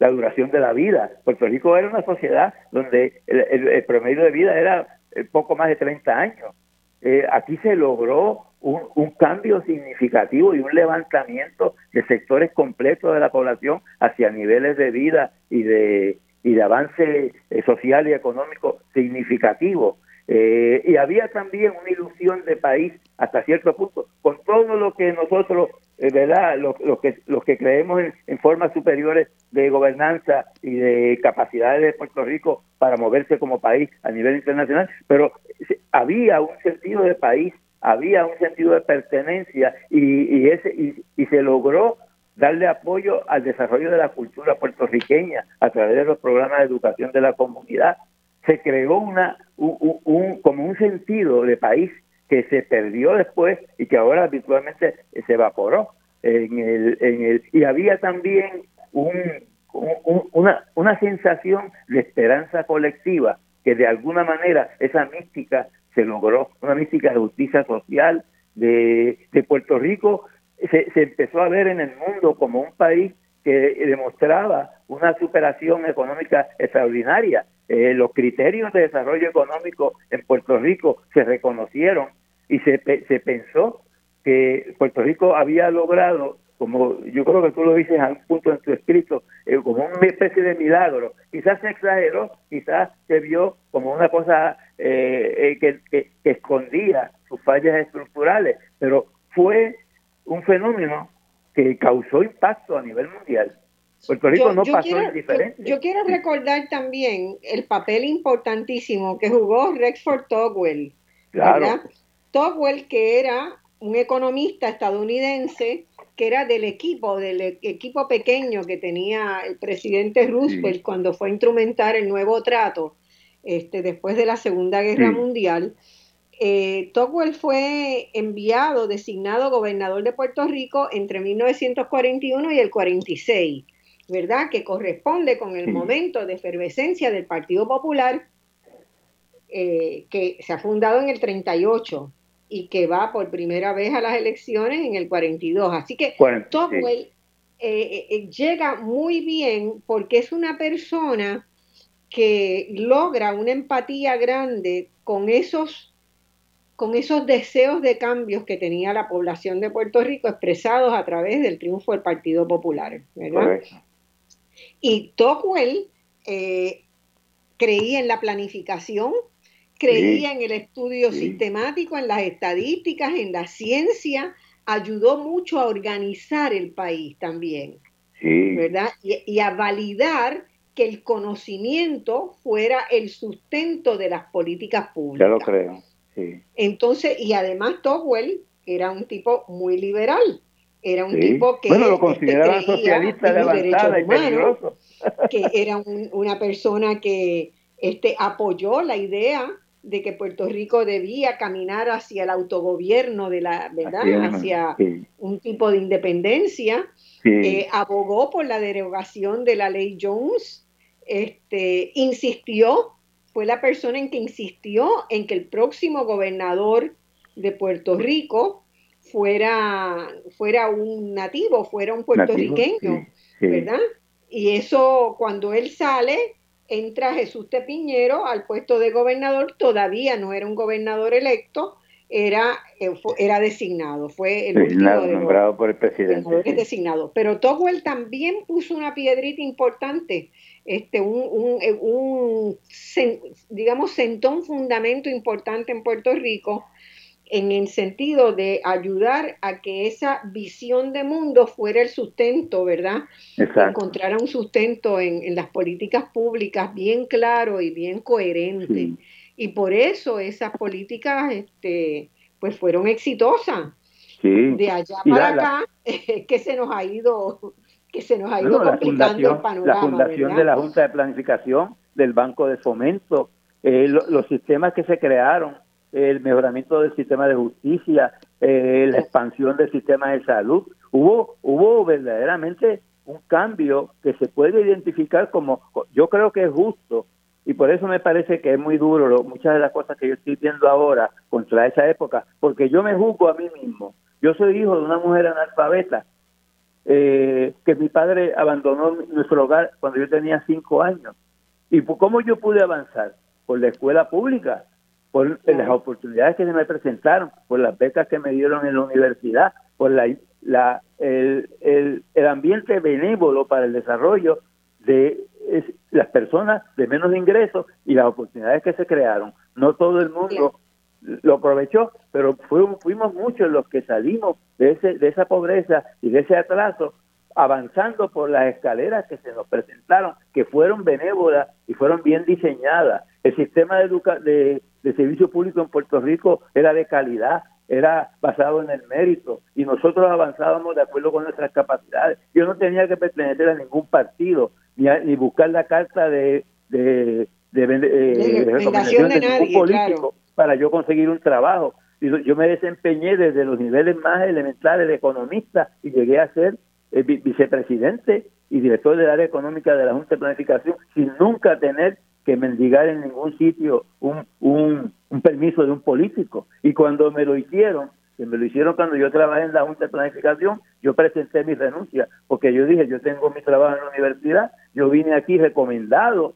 Speaker 4: la duración de la vida. Puerto Rico era una sociedad donde el, promedio de vida era eh, poco más de 30 años. Eh, aquí se logró un, cambio significativo y un levantamiento de sectores completos de la población hacia niveles de vida y de, y de avance eh, social y económico significativo. y había también una ilusión de país hasta cierto punto, con todo lo que nosotros ¿verdad? Los, que, los que creemos en, formas superiores de gobernanza y de capacidades de Puerto Rico para moverse como país a nivel internacional, pero había un sentido de país, había un sentido de pertenencia y, y ese y, se logró darle apoyo al desarrollo de la cultura puertorriqueña a través de los programas de educación de la comunidad. Se creó una un, como un sentido de país que se perdió después y que ahora habitualmente se evaporó. En el, en el, y había también un, una, una sensación de esperanza colectiva, que de alguna manera esa mística se logró, una mística de justicia social de, de Puerto Rico, se, se empezó a ver en el mundo como un país que demostraba una superación económica extraordinaria. Eh, los criterios de desarrollo económico en Puerto Rico se reconocieron y se, se pensó que Puerto Rico había logrado, como yo creo que tú lo dices a un punto en tu escrito, eh, como una especie de milagro. Quizás se exageró, quizás se vio como una cosa eh, que, que, escondía sus fallas estructurales, pero fue un fenómeno que causó impacto a nivel mundial. Puerto Rico no pasó quiero,
Speaker 2: indiferente. Yo, quiero recordar también el papel importantísimo que jugó Rexford Togwell. Claro. Togwell, que era un economista estadounidense que era del equipo, del e-, equipo pequeño que tenía el presidente Roosevelt cuando fue a instrumentar el nuevo trato este, después de la Segunda Guerra Mundial. Eh, fue enviado, designado gobernador de Puerto Rico entre 1941 y el 46. ¿verdad? Que corresponde con el momento de efervescencia del Partido Popular eh, que se ha fundado en el 38 y que va por primera vez a las elecciones en el 42. Así que Togwell eh, eh, llega muy bien porque es una persona que logra una empatía grande con esos con esos deseos de cambios que tenía la población de Puerto Rico expresados a través del triunfo del Partido Popular, ¿verdad? Y Tocqueville eh, creía en la planificación, creía en el estudio sistemático, en las estadísticas, en la ciencia, ayudó mucho a organizar el país también, ¿verdad? Y, a validar que el conocimiento fuera el sustento de las políticas públicas.
Speaker 4: Ya lo creo, sí.
Speaker 2: Entonces, y además Tocqueville era un tipo muy liberal, era un tipo que
Speaker 4: bueno, lo este, consideraba socialista levantada y peligroso.
Speaker 2: que era una persona que este, apoyó la idea de que Puerto Rico debía caminar hacia el autogobierno de la verdad hacia un tipo de independencia eh, abogó por la derogación de la ley Jones este insistió fue la persona en que insistió en que el próximo gobernador de Puerto Rico fuera, fuera un nativo, fuera un puertorriqueño, ¿verdad? Y eso, cuando él sale, entra Jesús Tepiñero al puesto de gobernador, todavía no era un gobernador electo, era, eh, era designado, fue el
Speaker 4: designado, nombrado por el presidente.
Speaker 2: designado. Pero Togwell también puso una piedrita importante, este, un, un, eh, un, digamos, sentó un fundamento importante en Puerto Rico en el sentido de ayudar a que esa visión de mundo fuera el sustento, ¿verdad? Encontrara un sustento en, las políticas públicas bien claro y bien coherente. Y por eso esas políticas este, pues fueron exitosas. De allá para acá es (laughs) que se nos ha ido que se nos ha ido complicando el panorama.
Speaker 4: La fundación de la Junta de Planificación, del Banco de Fomento, eh, los sistemas que se crearon el mejoramiento del sistema de justicia, eh, la expansión del sistema de salud. Hubo, hubo verdaderamente un cambio que se puede identificar como, yo creo que es justo, y por eso me parece que es muy duro muchas de las cosas que yo estoy viendo ahora contra esa época, porque yo me juzgo a mí mismo. Yo soy hijo de una mujer analfabeta, eh, que mi padre abandonó nuestro hogar cuando yo tenía cinco años. ¿Y cómo yo pude avanzar? Por la escuela pública por las oportunidades que se me presentaron, por las becas que me dieron en la universidad, por la, la el, el, el, ambiente benévolo para el desarrollo de las personas de menos ingresos y las oportunidades que se crearon. No todo el mundo lo aprovechó, pero fuimos, fuimos muchos los que salimos de, ese, de esa pobreza y de ese atraso avanzando por las escaleras que se nos presentaron, que fueron benévolas y fueron bien diseñadas. El sistema de, de, de servicio público en Puerto Rico era de calidad, era basado en el mérito y nosotros avanzábamos de acuerdo con nuestras capacidades. Yo no tenía que pertenecer a ningún partido ni, ni buscar la carta de, de, de, de, recomendación de, ningún político para yo conseguir un trabajo. Yo me desempeñé desde los niveles más elementales de economista y llegué a ser eh, vicepresidente y director del área económica de la Junta de Planificación sin nunca tener que mendigar en ningún sitio un, un, permiso de un político. Y cuando me lo hicieron, que me lo hicieron cuando yo trabajé en la Junta de Planificación, yo presenté mi renuncia, porque yo dije, yo tengo mi trabajo en la universidad, yo vine aquí recomendado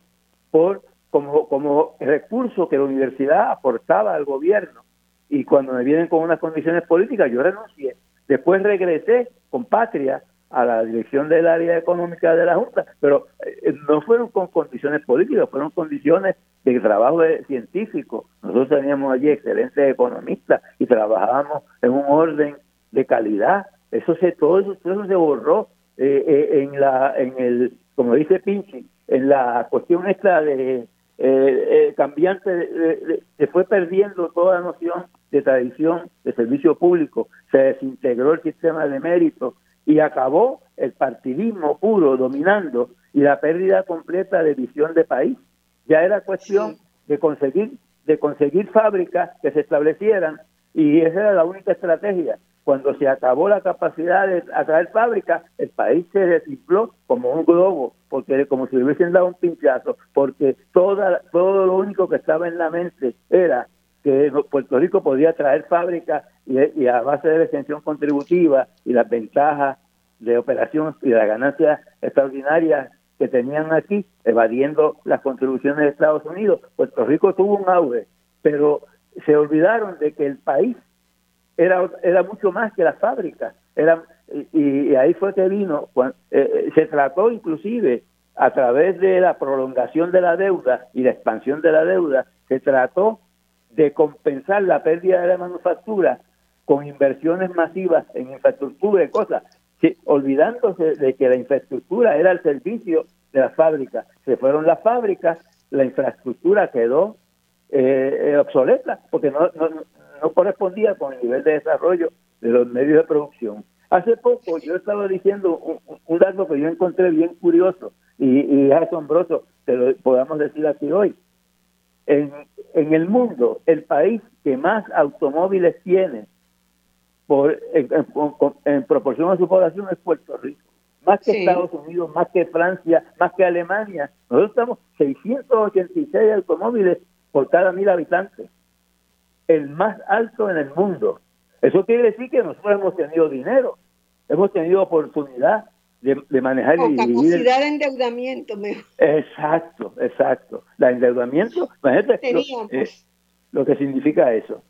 Speaker 4: por como, como recurso que la universidad aportaba al gobierno. Y cuando me vienen con unas condiciones políticas, yo renuncié. Después regresé con patria a la dirección del área económica de la Junta, pero eh, no fueron con condiciones políticas, fueron condiciones de trabajo científico. Nosotros teníamos allí excelentes economistas y trabajábamos en un orden de calidad. Eso se todo eso, se borró eh, eh, en la en el como dice Pinchi en la cuestión esta de cambiante se fue perdiendo toda noción de tradición de servicio público, se desintegró el sistema de mérito, y acabó el partidismo puro dominando y la pérdida completa de visión de país. Ya era cuestión de conseguir de conseguir fábricas que se establecieran y esa era la única estrategia. Cuando se acabó la capacidad de atraer fábricas, el país se desinfló como un globo, porque como si le hubiesen dado un pinchazo, porque toda, todo lo único que estaba en la mente era que Puerto Rico podía traer fábricas y, a base de la extensión contributiva y las ventajas de operación y las ganancias extraordinarias que tenían aquí, evadiendo las contribuciones de Estados Unidos, Puerto Rico tuvo un auge, pero se olvidaron de que el país era, era mucho más que las fábricas. Era, y, ahí fue que vino, eh, eh, se trató inclusive a través de la prolongación de la deuda y la expansión de la deuda, se trató de compensar la pérdida de la manufactura con inversiones masivas en infraestructura y cosas, olvidándose de que la infraestructura era el servicio de las fábricas. Se fueron las fábricas, la infraestructura quedó eh, eh, obsoleta porque no, no, no correspondía con el nivel de desarrollo de los medios de producción. Hace poco yo estaba diciendo un, dato que yo encontré bien curioso y, y asombroso que lo podamos decir aquí hoy. En, en el mundo, el país que más automóviles tiene por, en, proporción a su población es Puerto Rico. Más que Estados Unidos, más que Francia, más que Alemania. Nosotros estamos 686 automóviles por cada mil habitantes. El más alto en el mundo. Eso quiere decir que nosotros hemos tenido dinero, hemos tenido oportunidad de, manejar
Speaker 2: y capacidad de endeudamiento.
Speaker 4: Exacto, exacto. La endeudamiento, imagínate lo, lo, que significa eso.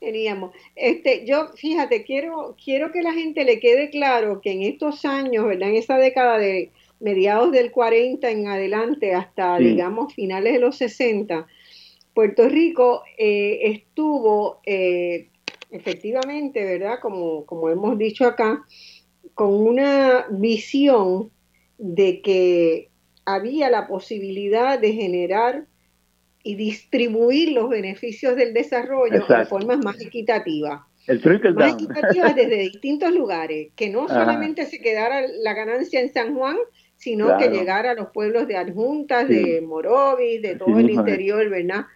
Speaker 2: Teníamos. Este, yo, fíjate, quiero, quiero que la gente le quede claro que en estos años, ¿verdad? En esa década de mediados del 40 en adelante hasta, digamos, finales de los 60, Puerto Rico eh, estuvo eh, efectivamente, ¿verdad? Como, como hemos dicho acá, con una visión de que había la posibilidad de generar y distribuir los beneficios del desarrollo de formas más equitativas.
Speaker 4: El
Speaker 2: más equitativas (laughs) desde distintos lugares, que no solamente se quedara la ganancia en San Juan, sino que llegara a los pueblos de Adjuntas, de Morovis, de todo el interior, ¿verdad?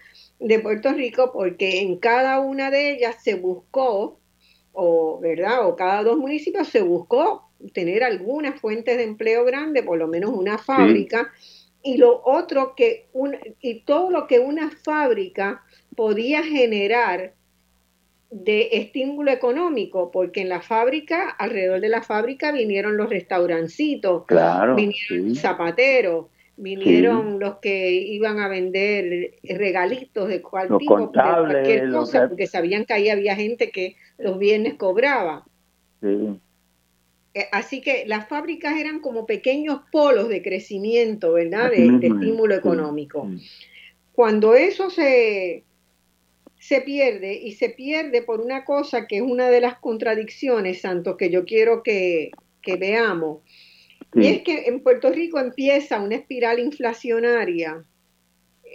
Speaker 2: De Puerto Rico, porque en cada una de ellas se buscó o, ¿verdad? O cada dos municipios se buscó tener algunas fuentes de empleo grande, por lo menos una fábrica, y lo otro que un, y todo lo que una fábrica podía generar de estímulo económico, porque en la fábrica, alrededor de la fábrica vinieron los restaurancitos, vinieron zapateros, vinieron los que iban a vender regalitos de cual tipo, cualquier cosa, porque sabían que ahí había gente que los viernes cobraba. Eh, así que las fábricas eran como pequeños polos de crecimiento, ¿verdad? De, estímulo económico. Cuando eso se, se pierde y se pierde por una cosa que es una de las contradicciones, Santos, que yo quiero que, veamos. Y es que en Puerto Rico empieza una espiral inflacionaria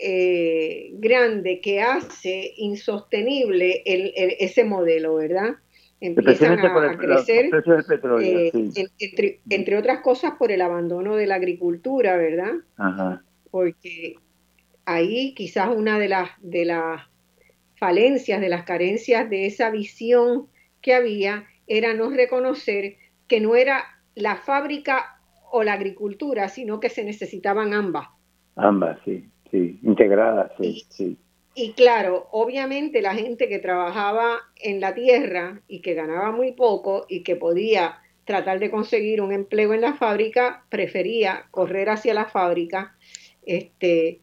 Speaker 2: eh, grande que hace insostenible ese modelo, ¿verdad? Empiezan a, crecer, eh, entre, otras cosas, por el abandono de la agricultura, ¿verdad? Porque ahí quizás una de las, de las falencias, de las carencias de esa visión que había, era no reconocer que no era la fábrica o la agricultura, sino que se necesitaban ambas.
Speaker 4: Ambas, sí, sí, integradas, sí, sí.
Speaker 2: Y claro, obviamente la gente que trabajaba en la tierra y que ganaba muy poco y que podía tratar de conseguir un empleo en la fábrica, prefería correr hacia la fábrica, este,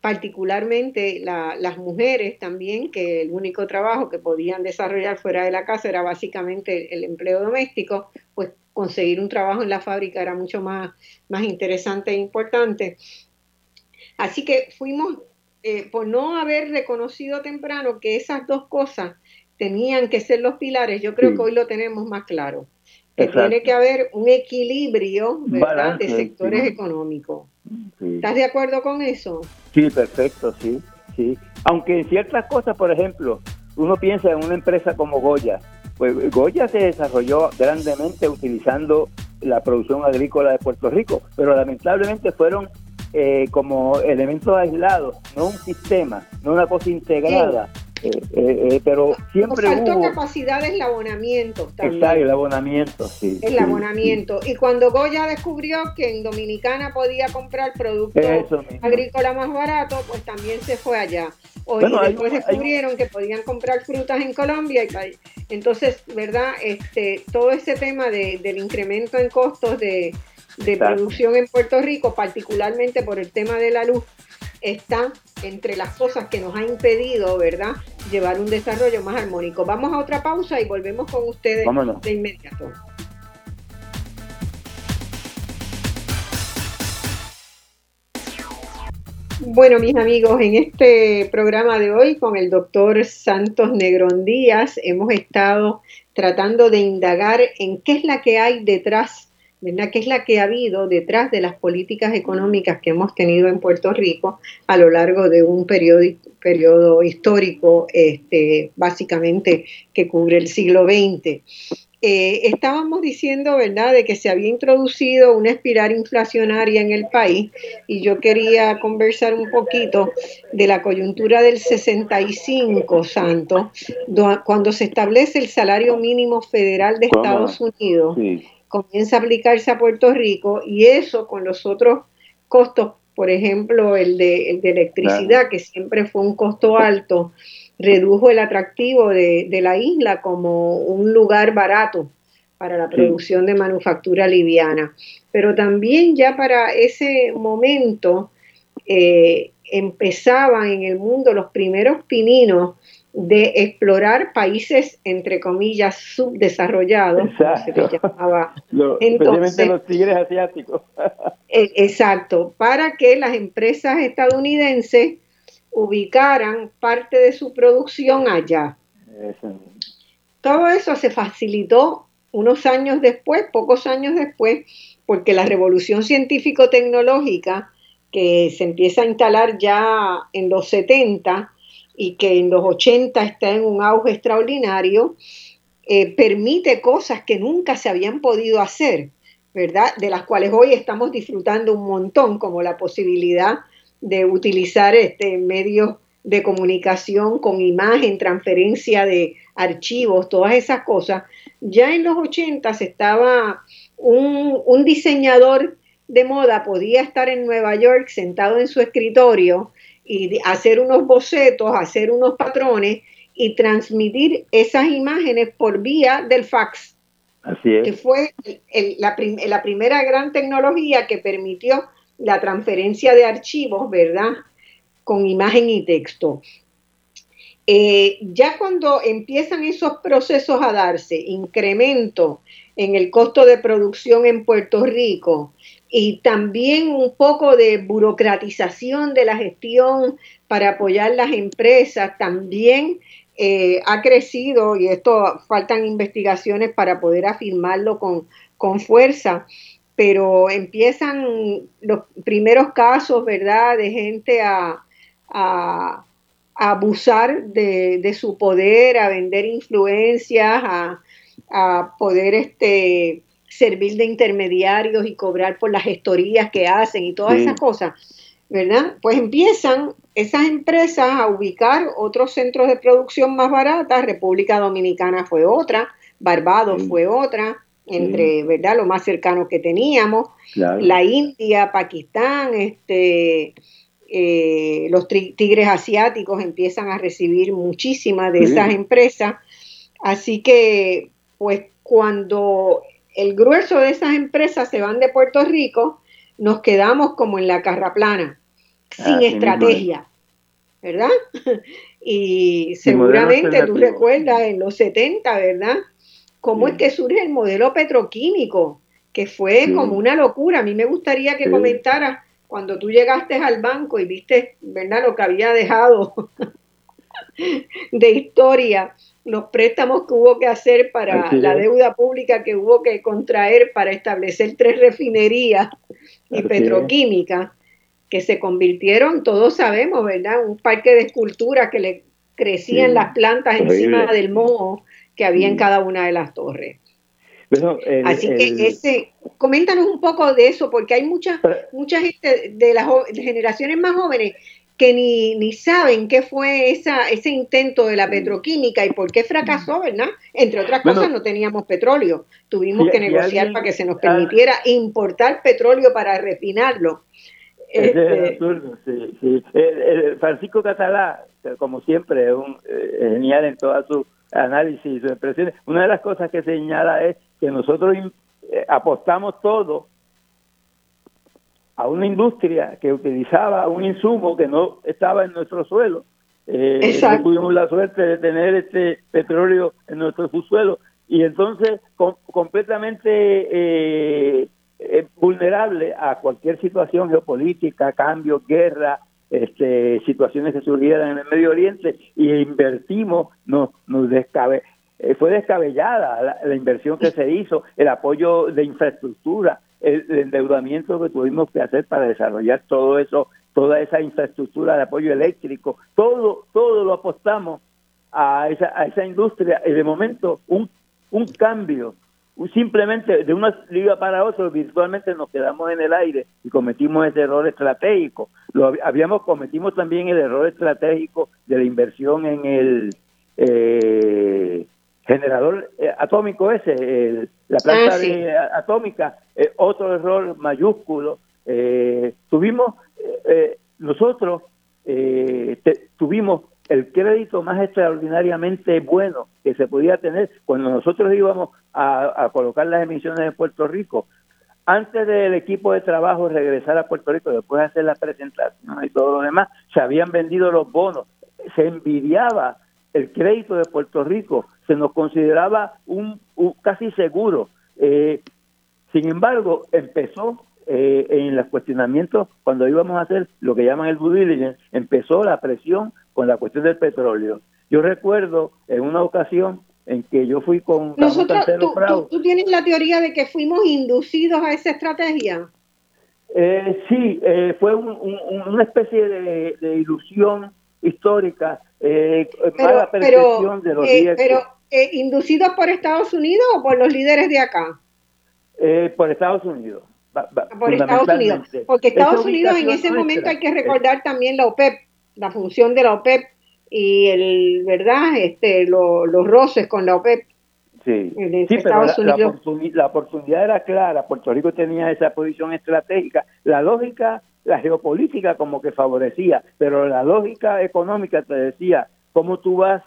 Speaker 2: particularmente las mujeres también, que el único trabajo que podían desarrollar fuera de la casa era básicamente el empleo doméstico, pues conseguir un trabajo en la fábrica era mucho más, más interesante e importante. Así que fuimos, eh, por no haber reconocido temprano que esas dos cosas tenían que ser los pilares, yo creo que hoy lo tenemos más claro. Que tiene que haber un equilibrio de sectores económicos. ¿Estás de acuerdo con eso?
Speaker 4: Sí, perfecto, sí, sí. Aunque en ciertas cosas, por ejemplo, uno piensa en una empresa como Goya, pues Goya se desarrolló grandemente utilizando la producción agrícola de Puerto Rico, pero lamentablemente fueron eh, como elementos aislados, no un sistema, no una cosa integrada. Eh, eh, eh, pero siempre
Speaker 2: Nos faltó capacidad de eslabonamiento también.
Speaker 4: Exacto, el abonamiento, sí.
Speaker 2: El abonamiento. Y cuando Goya descubrió que en Dominicana podía comprar productos agrícolas más baratos, pues también se fue allá. O después descubrieron que podían comprar frutas en Colombia. Y, entonces, ¿verdad? Este, todo ese tema de, del incremento en costos de, de producción en Puerto Rico, particularmente por el tema de la luz, está entre las cosas que nos ha impedido, ¿verdad?, llevar un desarrollo más armónico. Vamos a otra pausa y volvemos con ustedes de inmediato. Bueno, mis amigos, en este programa de hoy con el doctor Santos Negrón Díaz hemos estado tratando de indagar en qué es la que hay detrás ¿verdad? que es la que ha habido detrás de las políticas económicas que hemos tenido en Puerto Rico a lo largo de un periodo, periodo histórico, este, básicamente que cubre el siglo XX. Eh, estábamos diciendo, ¿verdad?, de que se había introducido una espiral inflacionaria en el país y yo quería conversar un poquito de la coyuntura del 65, Santo, cuando se establece el salario mínimo federal de Estados Unidos comienza a aplicarse a Puerto Rico y eso con los otros costos, por ejemplo, el de, el de electricidad, que siempre fue un costo alto, redujo el atractivo de, la isla como un lugar barato para la producción de manufactura liviana. Pero también ya para ese momento eh, empezaban en el mundo los primeros pininos de explorar países, entre comillas, subdesarrollados, se les llamaba (laughs)
Speaker 4: entonces, los tigres asiáticos. (laughs)
Speaker 2: E, exacto, para que las empresas estadounidenses ubicaran parte de su producción allá. Todo eso se facilitó unos años después, pocos años después, porque la revolución científico-tecnológica que se empieza a instalar ya en los 70, y que en los 80 está en un auge extraordinario, eh, permite cosas que nunca se habían podido hacer, ¿verdad? De las cuales hoy estamos disfrutando un montón, como la posibilidad de utilizar este, medios de comunicación con imagen, transferencia de archivos, todas esas cosas. Ya en los 80 estaba un, un diseñador de moda, podía estar en Nueva York sentado en su escritorio y hacer unos bocetos, hacer unos patrones y transmitir esas imágenes por vía del fax.
Speaker 4: Así es.
Speaker 2: Que fue la, la, primera gran tecnología que permitió la transferencia de archivos, ¿verdad? Con imagen y texto. Eh, ya cuando empiezan esos procesos a darse, incremento en el costo de producción en Puerto Rico, y también un poco de burocratización de la gestión para apoyar las empresas también eh, ha crecido y esto faltan investigaciones para poder afirmarlo con, con fuerza, pero empiezan los primeros casos, ¿verdad?, de gente a, a, abusar de, de, su poder, a vender influencias, a, a poder este, servir de intermediarios y cobrar por las gestorías que hacen y todas esas cosas, ¿verdad? Pues empiezan esas empresas a ubicar otros centros de producción más baratas, República Dominicana fue otra, Barbados fue otra, entre, ¿verdad? Lo más cercano que teníamos, la India, Pakistán, este, eh, los tigres asiáticos empiezan a recibir muchísimas de esas empresas, así que, pues cuando el grueso de esas empresas se van de Puerto Rico, nos quedamos como en la carra plana, sin estrategia, ¿verdad? (laughs) y seguramente tú recuerdas en los 70, ¿verdad? ¿Cómo es que surge el modelo petroquímico? Que fue como una locura. A mí me gustaría que comentaras cuando tú llegaste al banco y viste, ¿verdad? Lo que había dejado (laughs) de historia los préstamos que hubo que hacer para la deuda pública que hubo que contraer para establecer tres refinerías y petroquímicas que se convirtieron, todos sabemos, ¿verdad? Un parque de esculturas que le crecían las plantas encima del moho que había en cada una de las torres. Así que ese, coméntanos un poco de eso, porque hay mucha, mucha gente de las generaciones más jóvenes que ni, ni saben qué fue esa, ese intento de la petroquímica y por qué fracasó, ¿verdad? Entre otras cosas, no teníamos petróleo. Tuvimos que negociar para que se nos permitiera importar petróleo para refinarlo.
Speaker 4: Es este, absurdo, sí, sí. Francisco Catalá, como siempre, es un, eh, genial en toda su análisis y sus expresiones. Una de las cosas que señala es que nosotros eh, apostamos todo a una industria que utilizaba un insumo que no estaba en nuestro suelo. Eh, no tuvimos la suerte de tener este petróleo en nuestro subsuelo y entonces completamente eh, eh, vulnerable a cualquier situación geopolítica, cambio, guerra, este, situaciones que surgieran en el Medio Oriente y invertimos, nos, nos descabe, eh, fue descabellada la, inversión que se hizo, el apoyo de infraestructura, el, endeudamiento que tuvimos que hacer para desarrollar todo eso, toda esa infraestructura de apoyo eléctrico, todo, todo lo apostamos a esa, a esa industria. Y de momento un, un cambio, simplemente de una liga para otra virtualmente nos quedamos en el aire y cometimos ese error estratégico. Lo habíamos cometimos también el error estratégico de la inversión en el eh, generador eh, atómico ese, la planta ah, atómica, eh, otro error mayúsculo. Eh, tuvimos, nosotros tuvimos el crédito más extraordinariamente bueno que se podía tener cuando nosotros íbamos a, colocar las emisiones en Puerto Rico. Antes del equipo de trabajo regresar a Puerto Rico, después de hacer la presentación y todo lo demás, se habían vendido los bonos. Se envidiaba el crédito de Puerto Rico se nos consideraba un, casi seguro. Eh, sin embargo, empezó eh, en los cuestionamientos, cuando íbamos a hacer lo que llaman el due diligence, empezó la presión con la cuestión del petróleo. Yo recuerdo en una ocasión en que yo fui con
Speaker 2: Nosotros, tú, tienes la teoría de que fuimos inducidos a esa estrategia?
Speaker 4: Eh, sí, eh, fue una especie de ilusión histórica eh,
Speaker 2: mala percepción de los eh, Pero, eh, ¿inducidos por Estados Unidos o por los líderes de acá?
Speaker 4: Eh, por Estados Unidos.
Speaker 2: por Estados Unidos. Porque Estados Unidos en ese momento hay que recordar también la OPEP, la función de la OPEP y el, ¿verdad? Este, los roces con la OPEP.
Speaker 4: Sí, sí pero la, oportunidad era clara. Puerto Rico tenía esa posición estratégica. La lógica la geopolítica como que favorecía, pero la lógica económica te decía cómo tú vas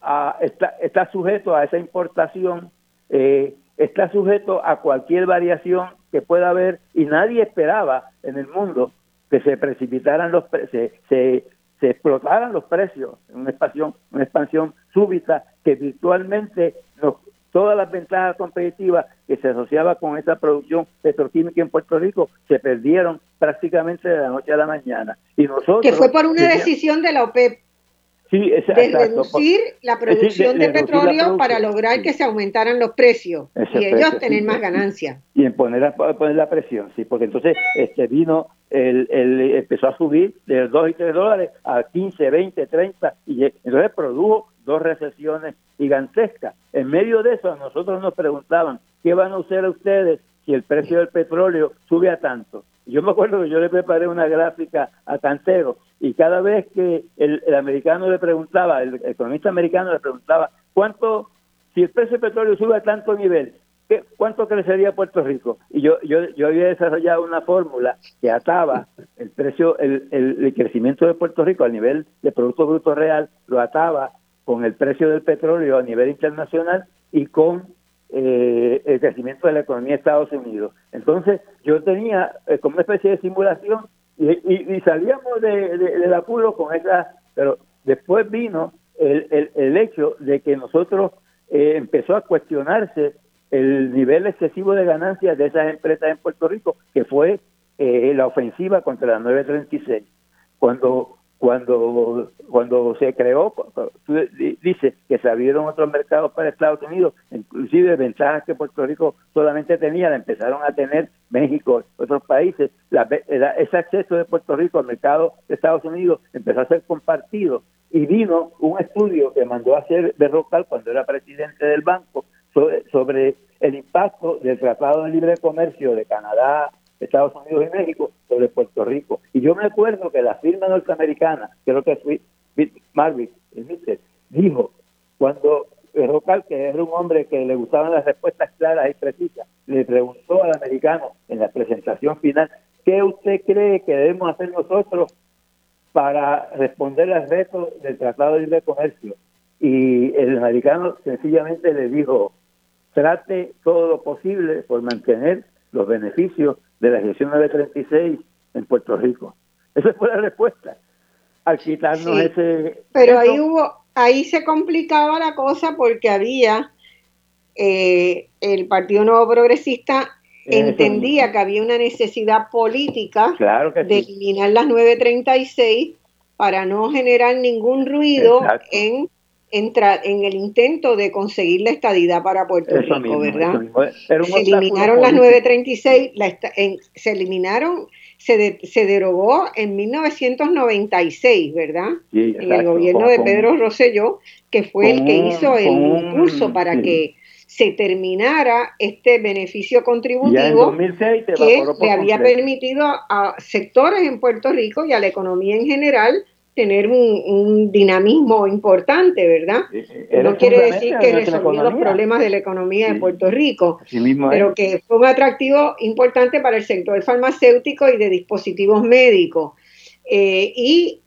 Speaker 4: a estar sujeto a esa importación, eh, está sujeto a cualquier variación que pueda haber y nadie esperaba en el mundo que se precipitaran los se, se, se explotaran los precios en una expansión, una expansión súbita que virtualmente nos todas las ventajas competitivas que se asociaba con esa producción petroquímica en Puerto Rico se perdieron prácticamente de la noche a la mañana. Y nosotros
Speaker 2: que fue por una decisión de la OPEP
Speaker 4: sí,
Speaker 2: de reducir la producción de, petróleo para lograr que se aumentaran los precios y ellos tener más ganancias.
Speaker 4: Y en poner, poner la presión, sí, porque entonces este vino el, el, empezó a subir de 2 y 3 dólares a 15, 20, 30, y entonces produjo dos recesiones gigantescas. En medio de eso, a nosotros nos preguntaban, ¿qué van a hacer ustedes si el precio del petróleo sube a tanto? Yo me acuerdo que yo le preparé una gráfica a Cantero y cada vez que el, americano le preguntaba, el economista americano le preguntaba, ¿cuánto, si el precio del petróleo sube a tanto nivel, ¿cuánto crecería Puerto Rico? Y yo, yo, yo había desarrollado una fórmula que ataba el precio, el, el, crecimiento de Puerto Rico al nivel de Producto Bruto Real, lo ataba con el precio del petróleo a nivel internacional y con eh, el crecimiento de la economía de Estados Unidos. Entonces, yo tenía eh, como una especie de simulación y, y, salíamos de, del apuro con esa, pero después vino el, el, el hecho de que nosotros eh, empezó a cuestionarse el nivel excesivo de ganancias de esas empresas en Puerto Rico, que fue eh, la ofensiva contra la 936. Cuando cuando cuando se creó, dice que se abrieron otros mercados para Estados Unidos, inclusive ventajas que Puerto Rico solamente tenía, la empezaron a tener México, otros países, la, ese acceso de Puerto Rico al mercado de Estados Unidos empezó a ser compartido y vino un estudio que mandó a hacer Berrocal cuando era presidente del banco sobre, el impacto del Tratado de Libre Comercio de Canadá, Estados Unidos y México sobre Puerto Rico. Y yo me acuerdo que la firma norteamericana, creo que fue Marvick, dijo, cuando Rocal, que era un hombre que le gustaban las respuestas claras y precisas, le preguntó al americano en la presentación final, ¿qué usted cree que debemos hacer nosotros para responder al reto del Tratado de Libre Comercio? Y el americano sencillamente le dijo, trate todo lo posible por mantener los beneficios de la gestión 936 en Puerto Rico. Esa fue la respuesta. Al quitarnos ese...
Speaker 2: Pero ahí hubo, ahí se complicaba la cosa porque había eh, el Partido Nuevo Progresista entendía que había una necesidad política de eliminar las 936 para no generar ningún ruido en entrar en el intento de conseguir la estadidad para Puerto Rico, ¿verdad? Se eliminaron las 936, la se eliminaron, se, se derogó en 1996, ¿verdad? en el gobierno de Pedro Rosselló, que fue el que hizo el impulso para que se terminara este beneficio contributivo que le había permitido a sectores en Puerto Rico y a la economía en general tener un, dinamismo importante, ¿verdad? no quiere decir que resolvió los problemas de la economía de Puerto Rico, pero que fue un atractivo importante para el sector farmacéutico y de dispositivos médicos. Eh, y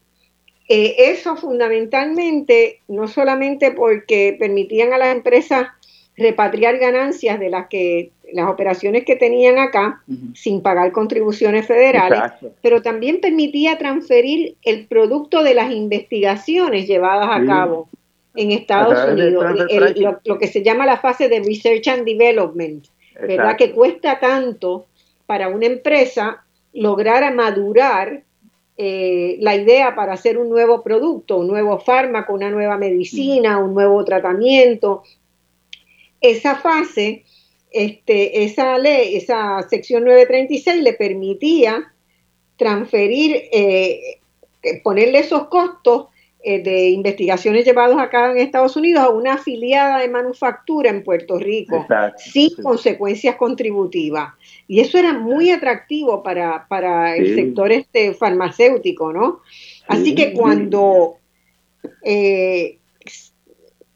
Speaker 2: eh, eso fundamentalmente, no solamente porque permitían a las empresas repatriar ganancias de las que las operaciones que tenían acá sin pagar contribuciones federales, pero también permitía transferir el producto de las investigaciones llevadas a cabo en Estados Unidos, lo, que se llama la fase de Research and Development, ¿verdad? Que cuesta tanto para una empresa lograr madurar eh, la idea para hacer un nuevo producto, un nuevo fármaco, una nueva medicina, un nuevo tratamiento, esa fase, este, esa ley, esa sección 936 le permitía transferir, eh, eh, ponerle esos costos eh, de investigaciones llevados a cabo en Estados Unidos a una afiliada de manufactura en Puerto Rico, sin consecuencias contributivas. Y eso era muy atractivo para, para el sector este farmacéutico, ¿no? Así que cuando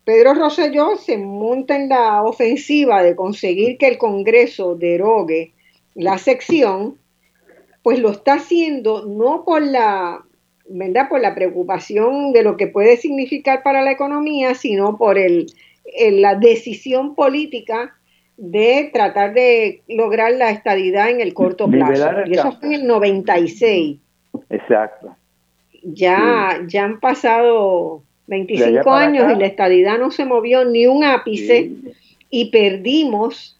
Speaker 2: Pedro Rosselló se monta en la ofensiva de conseguir que el Congreso derogue la sección, pues lo está haciendo no por la, ¿verdad? por la preocupación de lo que puede significar para la economía, sino por el, la decisión política de tratar de lograr la estadidad en el corto plazo. Y eso fue en el 96.
Speaker 4: Exacto.
Speaker 2: Ya, ya han pasado 25 años y la estadidad no se movió ni un ápice y perdimos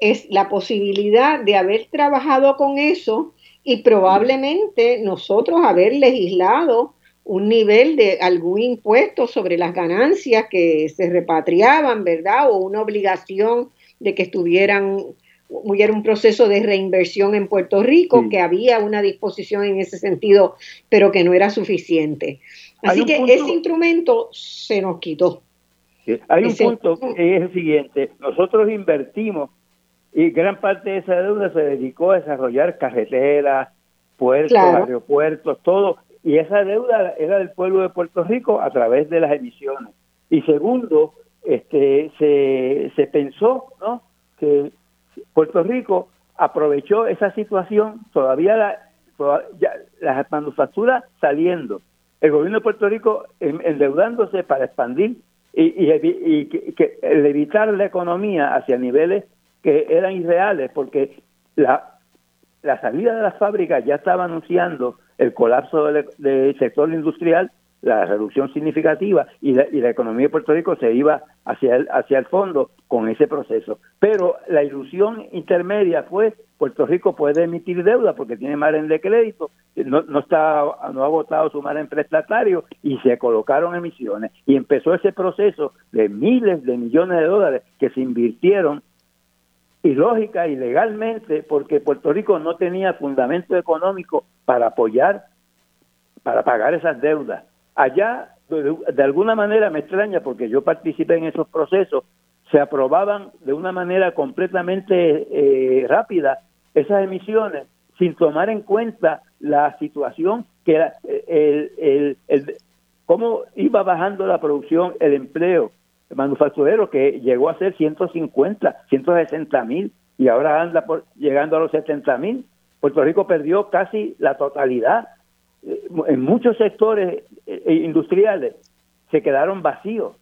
Speaker 2: es la posibilidad de haber trabajado con eso y probablemente nosotros haber legislado un nivel de algún impuesto sobre las ganancias que se repatriaban, ¿verdad? O una obligación de que estuvieran, hubiera un proceso de reinversión en Puerto Rico, que había una disposición en ese sentido, pero que no era suficiente. Así que ese instrumento se nos quitó.
Speaker 4: Hay un punto que es el siguiente, nosotros invertimos y gran parte de esa deuda se dedicó a desarrollar carreteras, puertos, aeropuertos, todo. Y esa deuda era del pueblo de Puerto Rico a través de las emisiones. Y segundo, este, se, se pensó ¿no? que Puerto Rico aprovechó esa situación, todavía la, las manufacturas saliendo, el gobierno de Puerto Rico endeudándose para expandir y, y, y, que, evitar la economía hacia niveles que eran irreales, porque la, salida de las fábricas ya estaba anunciando el colapso del, sector industrial, la reducción significativa y la, y la, economía de Puerto Rico se iba hacia el, hacia el fondo con ese proceso. Pero la ilusión intermedia fue Puerto Rico puede emitir deuda porque tiene margen de crédito, no, no, está, no ha votado su margen prestatario y se colocaron emisiones. Y empezó ese proceso de miles de millones de dólares que se invirtieron y lógica y legalmente porque Puerto Rico no tenía fundamento económico para apoyar, para pagar esas deudas. Allá, de, alguna manera me extraña porque yo participé en esos procesos, se aprobaban de una manera completamente eh, rápida esas emisiones sin tomar en cuenta la situación que era el, el, el, cómo iba bajando la producción, el empleo, manufacturero que llegó a ser 150, 160 mil y ahora anda por, llegando a los 70 mil. Puerto Rico perdió casi la totalidad. Eh, en muchos sectores eh, industriales se quedaron vacíos.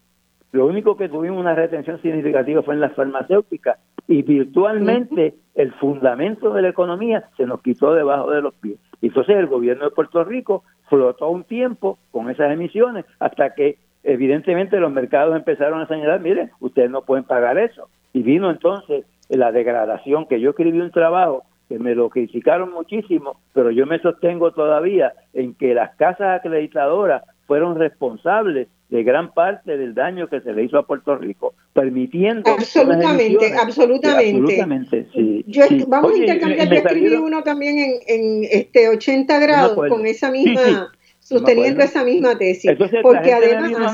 Speaker 4: Lo único que tuvimos una retención significativa fue en las farmacéuticas y virtualmente el fundamento de la economía se nos quitó debajo de los pies. Entonces el gobierno de Puerto Rico flotó un tiempo con esas emisiones hasta que evidentemente los mercados empezaron a señalar, miren, ustedes no pueden pagar eso. Y vino entonces la degradación, que yo escribí un trabajo que me lo criticaron muchísimo, pero yo me sostengo todavía en que las casas acreditadoras fueron responsables de gran parte del daño que se le hizo a Puerto Rico, permitiendo
Speaker 2: absolutamente, absolutamente, sí, vamos a intercambiar, yo escribí uno también en, en este 80 grados con esa misma sosteniendo esa misma tesis. porque además,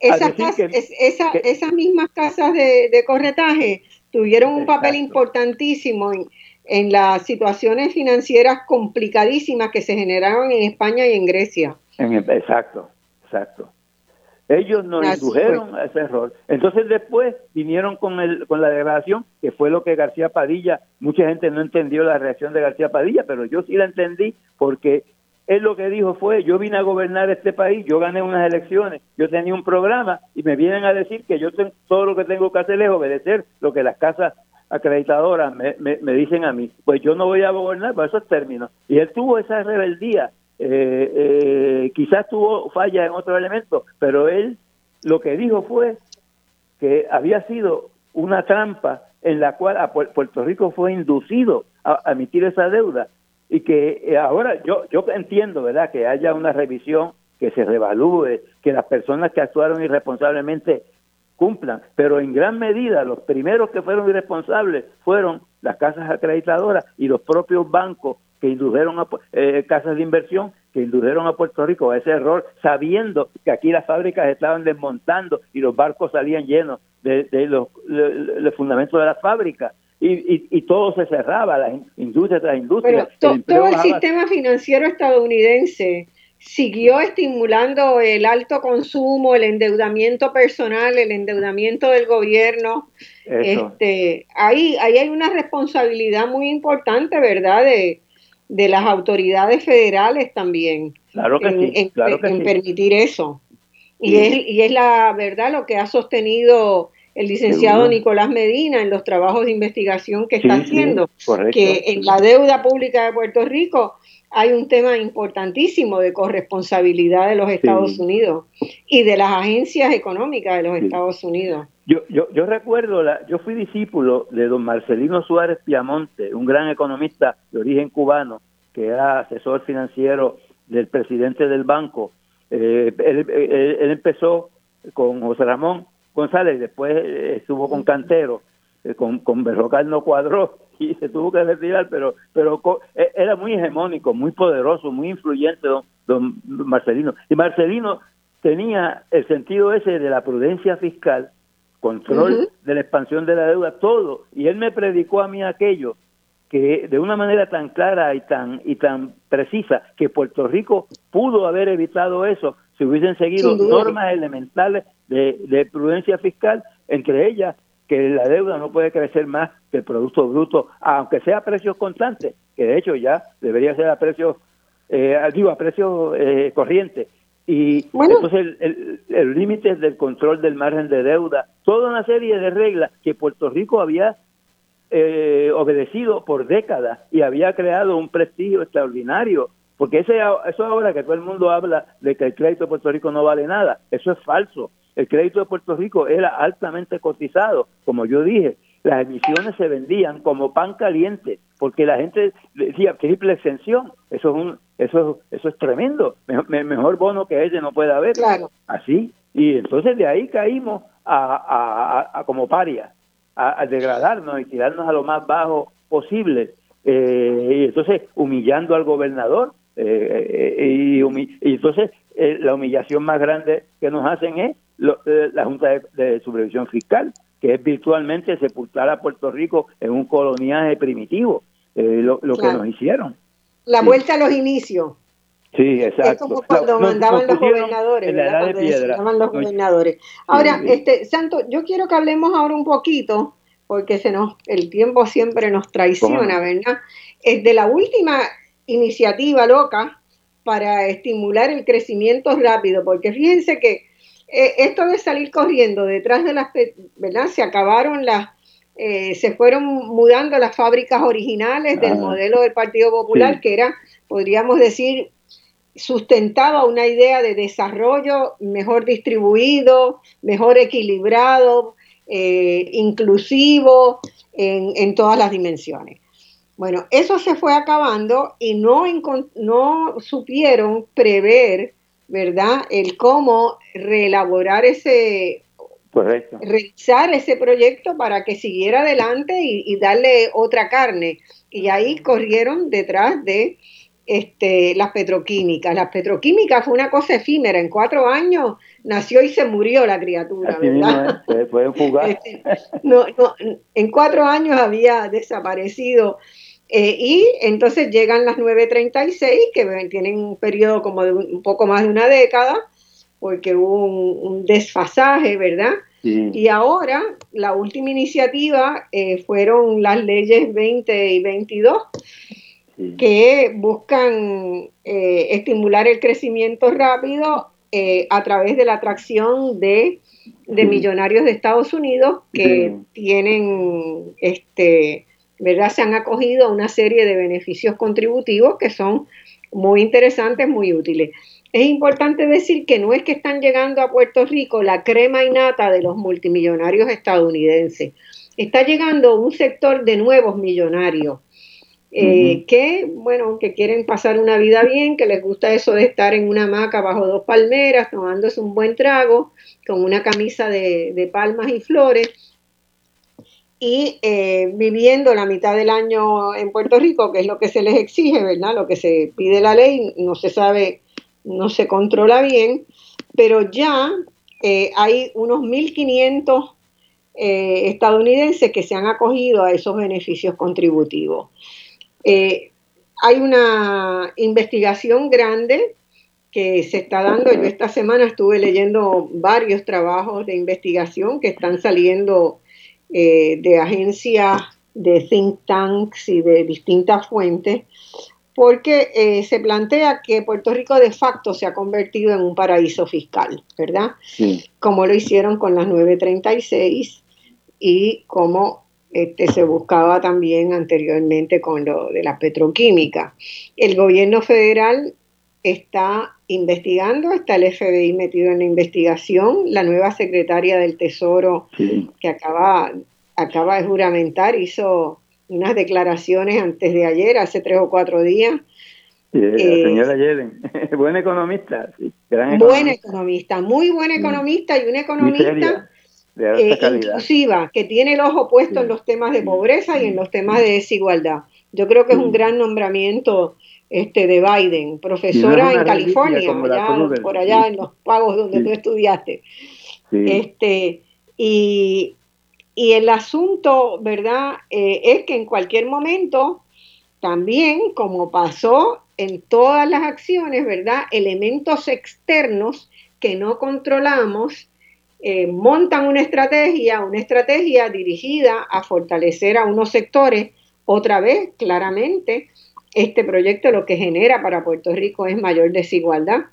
Speaker 2: esas, mismas casas de, corretaje tuvieron un papel importantísimo en, las situaciones financieras complicadísimas que se generaron en España y en Grecia.
Speaker 4: exacto, exacto. Ellos nos indujeron a ese error. Entonces después vinieron con, el, con la degradación, que fue lo que García Padilla, mucha gente no entendió la reacción de García Padilla, pero yo sí la entendí porque él lo que dijo fue, yo vine a gobernar este país, yo gané unas elecciones, yo tenía un programa y me vienen a decir que yo tengo, todo lo que tengo que hacer es obedecer lo que las casas acreditadoras me, me, dicen a mí. Pues yo no voy a gobernar por esos términos. Y él tuvo esa rebeldía. Eh, eh, quizás tuvo falla en otro elemento, pero él lo que dijo fue que había sido una trampa en la cual a Puerto Rico fue inducido a emitir esa deuda y que eh, ahora yo yo entiendo, ¿verdad?, que haya una revisión, que se revalúe, que las personas que actuaron irresponsablemente cumplan, pero en gran medida los primeros que fueron irresponsables fueron las casas acreditadoras y los propios bancos que indujeron a eh, casas de inversión que indujeron a Puerto Rico a ese error, sabiendo que aquí las fábricas estaban desmontando y los barcos salían llenos de, los, los fundamentos de las fábricas y, y, todo se cerraba, las industrias tras industrias.
Speaker 2: Pero todo el sistema financiero estadounidense siguió estimulando el alto consumo, el endeudamiento personal, el endeudamiento del gobierno. Este, ahí, ahí hay una responsabilidad muy importante, ¿verdad?, de, de las autoridades federales también.
Speaker 4: Claro que
Speaker 2: en,
Speaker 4: sí, claro
Speaker 2: en permitir eso. Y, es, y es la verdad lo que ha sostenido el licenciado Nicolás Medina en los trabajos de investigación que está haciendo, que en la deuda pública de Puerto Rico hay un tema importantísimo de corresponsabilidad de los Estados Unidos y de las agencias económicas de los Estados Unidos.
Speaker 4: Yo, yo, yo recuerdo, la, yo fui discípulo de don Marcelino Suárez Piamonte, un gran economista de origen cubano, que era asesor financiero del presidente del banco. Eh, él, él, empezó con José Ramón González, después estuvo con Cantero, con, con Berrocal no cuadró (laughs) y se tuvo que retirar, pero pero era muy hegemónico, muy poderoso, muy influyente don, don Marcelino. Y Marcelino tenía el sentido ese de la prudencia fiscal control de la expansión de la deuda, todo. Y él me predicó a mí aquello que de una manera tan clara y tan y tan precisa que Puerto Rico pudo haber evitado eso si hubiesen seguido normas elementales de, de prudencia fiscal, entre ellas que la deuda no puede crecer más que el Producto Bruto, aunque sea a precios constantes, que de hecho ya debería ser a precios, eh, digo, a precios eh, corrientes, y entonces el límite del control del margen de deuda, toda una serie de reglas que Puerto Rico había eh, obedecido por décadas y había creado un prestigio extraordinario. Porque ese, eso ahora que todo el mundo habla de que el crédito de Puerto Rico no vale nada, eso es falso. El crédito de Puerto Rico era altamente cotizado, como yo dije, las emisiones se vendían como pan caliente, porque la gente decía triple exención, eso es un, eso, eso es tremendo. Mejor, bono que ese no puede haber.
Speaker 2: Claro.
Speaker 4: Así. Y entonces de ahí caímos a, a, como paria, a, degradarnos y tirarnos a lo más bajo posible. Eh, y entonces humillando al gobernador. Eh, eh, y, y, entonces la humillación más grande que nos hacen es la Junta de, Supervisión Fiscal, que es virtualmente sepultar a Puerto Rico en un coloniaje primitivo, lo, que nos hicieron.
Speaker 2: La vuelta a los inicios.
Speaker 4: Sí, exacto. Es
Speaker 2: como cuando mandaban los gobernadores, Cuando los gobernadores. Ahora, este Santo, yo quiero que hablemos ahora un poquito, porque se nos, el tiempo siempre nos traiciona, ¿verdad? Es de la última iniciativa loca para estimular el crecimiento rápido, porque fíjense que eh, esto de salir corriendo detrás de las, ¿verdad? Se acabaron las eh, se fueron mudando las fábricas originales del modelo del Partido Popular, que era, podríamos decir, sustentaba una idea de desarrollo mejor distribuido, mejor equilibrado, eh, inclusivo en, en, todas las dimensiones. Bueno, eso se fue acabando y no, no supieron prever, ¿verdad?, el cómo reelaborar ese revisar ese proyecto para que siguiera adelante y, darle otra carne. Y ahí corrieron detrás de este, las petroquímicas. Las petroquímicas fue una cosa efímera. En cuatro años nació y se murió la criatura, ¿verdad? (laughs) Este, no, no, en cuatro años había desaparecido. Eh, y entonces llegan las 936, que tienen un periodo como de un, poco más de una década, porque hubo un desfasaje, ¿verdad? Y ahora, la última iniciativa eh, fueron las leyes 20 y 22, que buscan eh, estimular el crecimiento rápido a través de la atracción de, millonarios de Estados Unidos que tienen, este, ¿verdad? Se han acogido a una serie de beneficios contributivos que son muy interesantes, muy útiles es importante decir que no es que están llegando a Puerto Rico la crema y nata de los multimillonarios estadounidenses. Está llegando un sector de nuevos millonarios eh, que, bueno, que quieren pasar una vida bien, que les gusta eso de estar en una hamaca bajo dos palmeras, tomándose un buen trago, con una camisa de, palmas y flores, y eh, viviendo la mitad del año en Puerto Rico, que es lo que se les exige, ¿verdad? Lo que se pide la ley, no se sabe no se controla bien, pero ya eh, hay unos 1.500 eh, estadounidenses que se han acogido a esos beneficios contributivos. Hay una investigación grande que se está dando. Yo esta semana estuve leyendo varios trabajos de investigación que están saliendo de agencias de think tanks y de distintas fuentes porque eh, se plantea que Puerto Rico de facto se ha convertido en un paraíso fiscal, ¿verdad? Como lo hicieron con las 936 y como este, se buscaba también anteriormente con lo de la petroquímica. El gobierno federal está investigando, está el FBI metido en la investigación, la nueva secretaria del Tesoro que acaba, acaba de juramentar hizo unas declaraciones antes de ayer, hace tres o cuatro días.
Speaker 4: Sí, la eh, señora Yellen, (laughs) buena economista, sí,
Speaker 2: Buena economista, muy buena mm. economista y una economista eh, inclusiva, que tiene el ojo puesto en los temas de pobreza y en los temas de desigualdad. Yo creo que es un gran nombramiento este de Biden, profesora en California, por allá en los pagos donde tú estudiaste. Este, y, y, el asunto, ¿verdad?, eh, es que en cualquier momento, también, como pasó en todas las acciones, ¿verdad?, elementos externos que no controlamos, eh, montan una estrategia, una estrategia dirigida a fortalecer a unos sectores, otra vez, claramente, este proyecto lo que genera para Puerto Rico es mayor desigualdad,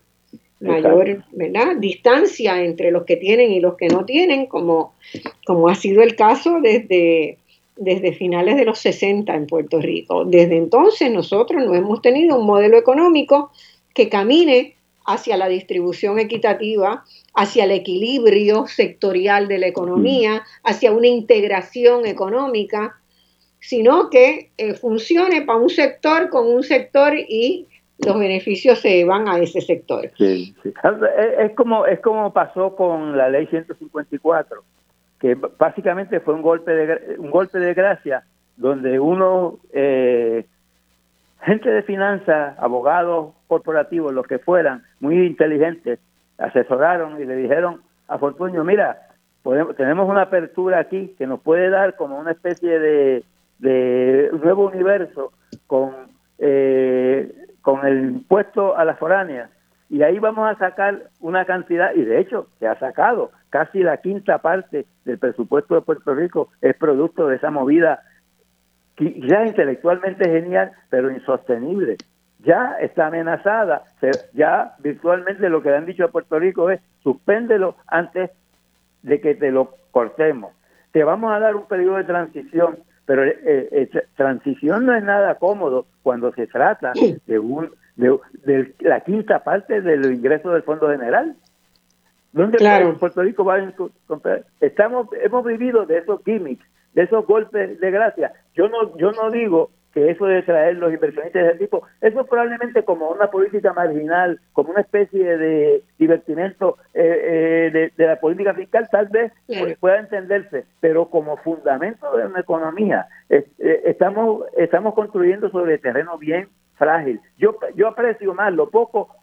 Speaker 2: mayor distancia entre los que tienen y los que no tienen, como, como ha sido el caso desde, desde finales de los 60 en Puerto Rico. Desde entonces nosotros no hemos tenido un modelo económico que camine hacia la distribución equitativa, hacia el equilibrio sectorial de la economía, hacia una integración económica sino que eh, funcione para un sector con un sector y los beneficios se van a ese sector.
Speaker 4: Sí. Es, como es como pasó con la ley 154, que básicamente fue un golpe de un golpe de gracia donde uno eh, gente de finanzas, abogados corporativos, los que fueran, muy inteligentes, asesoraron y le dijeron a Fortunio, mira, podemos, tenemos una apertura aquí que nos puede dar como una especie de de nuevo universo con, eh, con el impuesto a las foráneas. Y ahí vamos a sacar una cantidad, y de hecho se ha sacado casi la quinta parte del presupuesto de Puerto Rico, es producto de esa movida ya intelectualmente genial, pero insostenible. Ya está amenazada, ya virtualmente lo que le han dicho a Puerto Rico es suspéndelo antes de que te lo cortemos. Te vamos a dar un periodo de transición pero eh, eh, transición no es nada cómodo cuando se trata de, un, de, la quinta parte de los ingresos del Fondo General. ¿Dónde claro. Puerto Rico va a Estamos, hemos vivido de esos gimmicks, de esos golpes de gracia. Yo no, yo no digo que eso de traer los inversionistas de ese tipo, eso es probablemente como una política marginal, como una especie de divertimento eh, eh, de, la política fiscal, tal vez pueda entenderse, pero como fundamento de una economía, eh, estamos, estamos construyendo sobre terreno bien frágil. Yo, yo aprecio más lo poco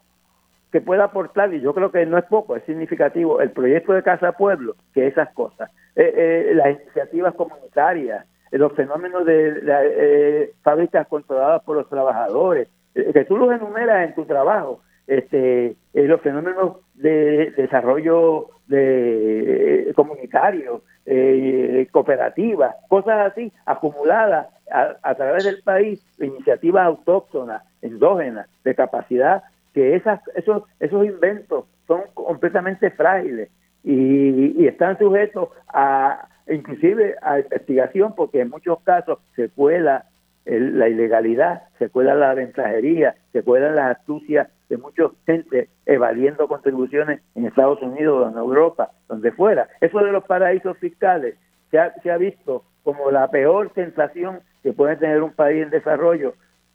Speaker 4: que pueda aportar, y yo creo que no es poco, es significativo, el proyecto de Casa Pueblo, que esas cosas. las iniciativas comunitarias, los fenómenos de, eh, fábricas controladas por los trabajadores, eh, que tú los enumeras en tu trabajo, este, eh, los fenómenos de desarrollo de comunitario, cooperativas, cosas así acumuladas a, través del país, iniciativas autóctonas, endógenas, de capacidad, que esas, esos, esos inventos son completamente frágiles y están sujetos a, inclusive a investigación, porque en muchos casos se cuela la ilegalidad, se cuela la ventajería, se cuelan las astucias de mucha gente evadiendo contribuciones en Estados Unidos en Europa, donde fuera. Eso de los paraísos fiscales se ha, se ha visto como la peor sensación que puede tener un país en desarrollo,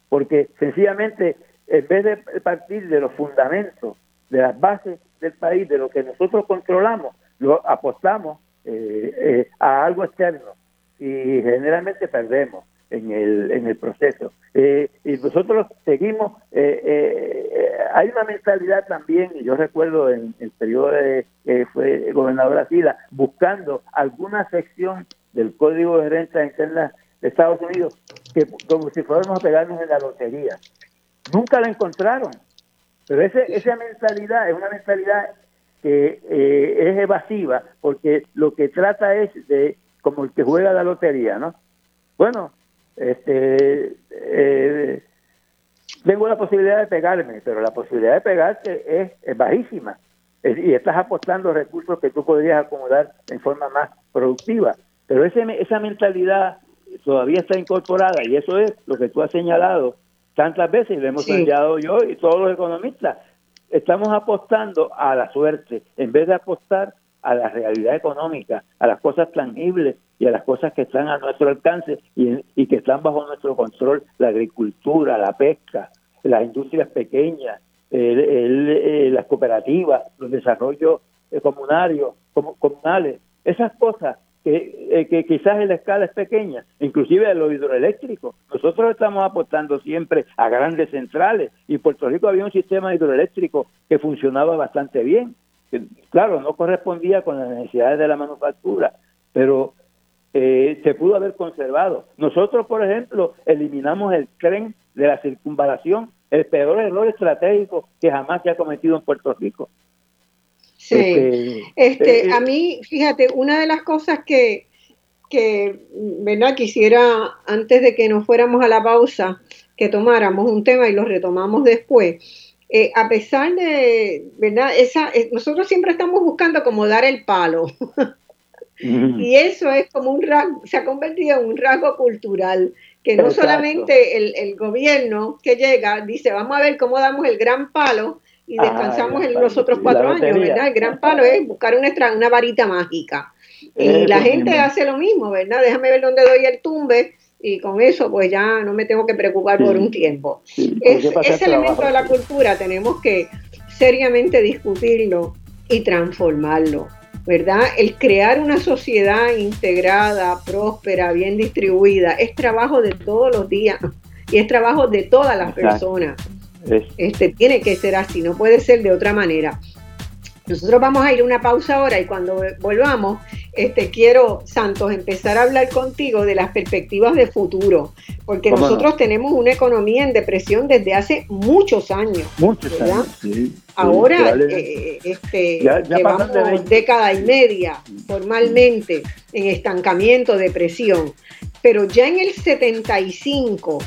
Speaker 4: porque sencillamente en vez de partir de los fundamentos, de las bases del país, de lo que nosotros controlamos, lo apostamos eh, eh, a algo externo y generalmente perdemos en el, en el proceso. Eh, y nosotros seguimos, hay una mentalidad también, y yo recuerdo en el periodo de que fue gobernador Sila, buscando alguna sección del Código de Renta Interna de Estados Unidos, que como si fuéramos a pegarnos en la lotería. Nunca la encontraron. Pero ese, esa mentalidad es una mentalidad que eh, es evasiva porque lo que trata es de como el que juega la lotería, ¿no? Bueno, este eh, tengo la posibilidad de pegarme, pero la posibilidad de pegarte es, bajísima y estás apostando recursos que tú podrías acomodar en forma más productiva. Pero ese, esa mentalidad todavía está incorporada y eso es lo que tú has señalado, tantas veces, y lo hemos planteado yo y todos los economistas. Estamos apostando a la suerte en vez de apostar a la realidad económica, a las cosas tangibles y a las cosas que están a nuestro alcance y, que están bajo nuestro control, la agricultura, la pesca, las industrias pequeñas, el, las cooperativas, los desarrollos eh, comunarios, comunales, esas cosas eh, que, quizás la escala es pequeña, inclusive lo hidroeléctrico. Nosotros estamos apostando siempre a grandes centrales y en Puerto Rico había un sistema hidroeléctrico que funcionaba bastante bien. claro, no correspondía con las necesidades de la manufactura, pero eh, se pudo haber conservado. Nosotros, por ejemplo, eliminamos el tren de la circunvalación, el peor error estratégico que jamás se ha cometido en Puerto Rico.
Speaker 2: Sí, este, este eh, a mí, fíjate, una de las cosas que, que, ¿verdad? Quisiera, antes de que nos fuéramos a la pausa, que tomáramos un tema y lo retomamos después. Eh, a pesar de, ¿verdad? Esa, eh, nosotros siempre estamos buscando como dar el palo. y eso es como un rasgo, se ha convertido en un rasgo cultural, que no solamente el, el, gobierno que llega dice, vamos a ver cómo damos el gran palo, y descansamos en los otros cuatro años, ¿verdad? El gran palo es buscar una, una varita mágica. Y la gente hace lo mismo, ¿verdad? Déjame ver dónde doy el tumbe y con eso pues ya no me tengo que preocupar por un tiempo. ese elemento de la cultura tenemos que seriamente discutirlo y transformarlo, ¿verdad? El crear una sociedad integrada, próspera, bien distribuida, es trabajo de todos los días y es trabajo de todas las personas. Este, tiene que ser así, no puede ser de otra manera. Nosotros vamos a ir a una pausa ahora y cuando volvamos, este, quiero, Santos, empezar a hablar contigo de las perspectivas de futuro, porque nosotros tenemos una economía en depresión desde hace muchos años.
Speaker 4: Muchos años,
Speaker 2: Ahora eh, este, llevamos década y media formalmente en estancamiento, depresión, pero ya en el 75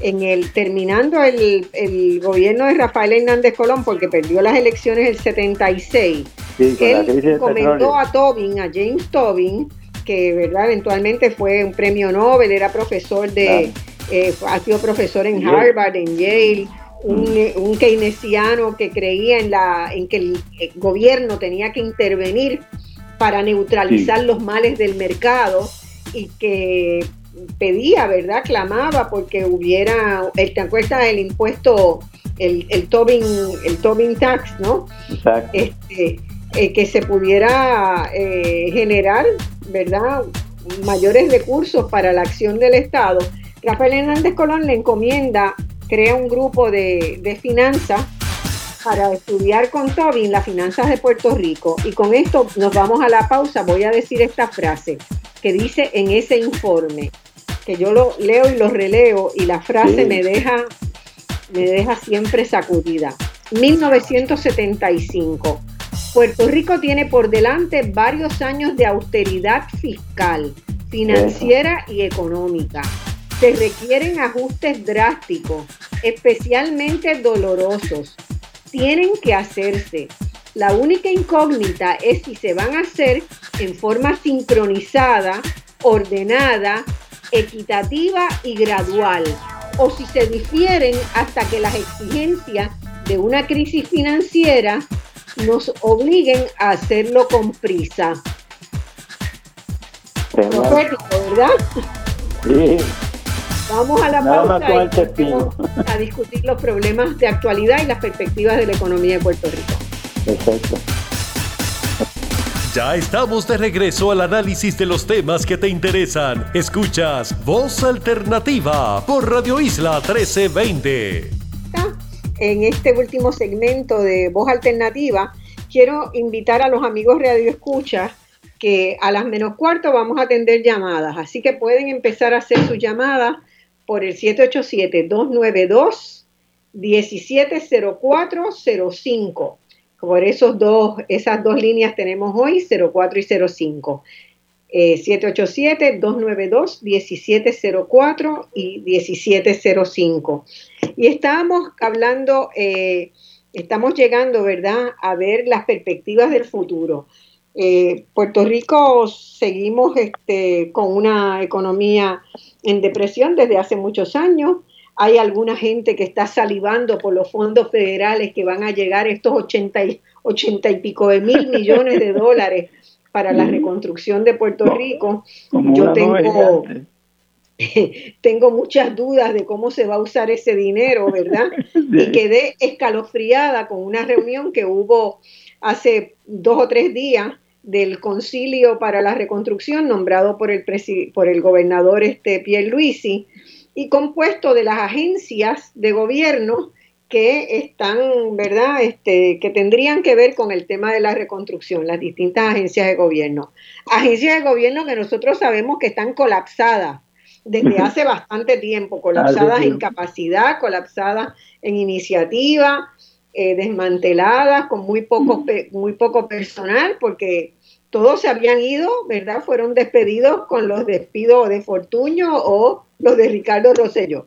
Speaker 2: en el terminando el, el, gobierno de Rafael Hernández Colón, porque perdió las elecciones el 76, él comentó a Tobin, a James Tobin, que verdad eventualmente fue un premio Nobel, era profesor de, eh, ha sido profesor en Harvard, en Yale, un, mm. un, keynesiano que creía en, la, en que el, gobierno tenía que intervenir para neutralizar los males del mercado y que pedía, ¿verdad? Clamaba porque hubiera, ¿te acuerdas del impuesto, el, el, Tobin, el Tobin Tax, ¿no? Exacto. Este, eh, que se pudiera eh, generar, ¿verdad? Mayores recursos para la acción del Estado. Rafael Hernández Colón le encomienda, crea un grupo de, de finanzas para estudiar con Tobin las finanzas de Puerto Rico. Y con esto nos vamos a la pausa. Voy a decir esta frase que dice en ese informe que yo lo leo y lo releo y la frase me deja me deja siempre sacudida. 1975. Puerto Rico tiene por delante varios años de austeridad fiscal, financiera y económica. Se requieren ajustes drásticos, especialmente dolorosos. Tienen que hacerse. La única incógnita es si se van a hacer en forma sincronizada, ordenada equitativa y gradual, o si se difieren hasta que las exigencias de una crisis financiera nos obliguen a hacerlo con prisa. Profético, ¿verdad? Sí. Vamos a la pausa y a discutir los problemas de actualidad y las perspectivas de la economía de Puerto Rico. Perfecto.
Speaker 1: Ya estamos de regreso al análisis de los temas que te interesan. Escuchas Voz Alternativa por Radio Isla 1320.
Speaker 2: En este último segmento de Voz Alternativa, quiero invitar a los amigos Radio Escucha que a las menos cuarto vamos a atender llamadas. Así que pueden empezar a hacer sus llamadas por el 787-292-170405. Por esos dos, esas dos líneas tenemos hoy 04 y 05. 787-292-1704 eh, y 1705. Y estábamos hablando, eh, estamos llegando, ¿verdad?, a ver las perspectivas del futuro. Eh, Puerto Rico seguimos este, con una economía en depresión desde hace muchos años. hay alguna gente que está salivando por los fondos federales que van a llegar estos 80 y, 80 y pico de mil millones de dólares para la reconstrucción de Puerto Rico. Yo tengo, (laughs) tengo muchas dudas de cómo se va a usar ese dinero, ¿verdad? (laughs) Y quedé escalofriada con una reunión que hubo hace dos o tres días del Concilio para la Reconstrucción, nombrado por el, por el gobernador este Pierre Luisi, y compuesto de las agencias de gobierno que están, ¿verdad?, este, que tendrían que ver con el tema de la reconstrucción, las distintas agencias de gobierno. Agencias de gobierno que nosotros sabemos que están colapsadas desde (laughs) hace bastante tiempo, colapsadas en capacidad, colapsadas en iniciativa, eh, desmanteladas, con muy poco, muy poco personal, porque todos se habían ido, ¿verdad? Fueron despedidos con los despidos de Fortuño o los de Ricardo Rosselló.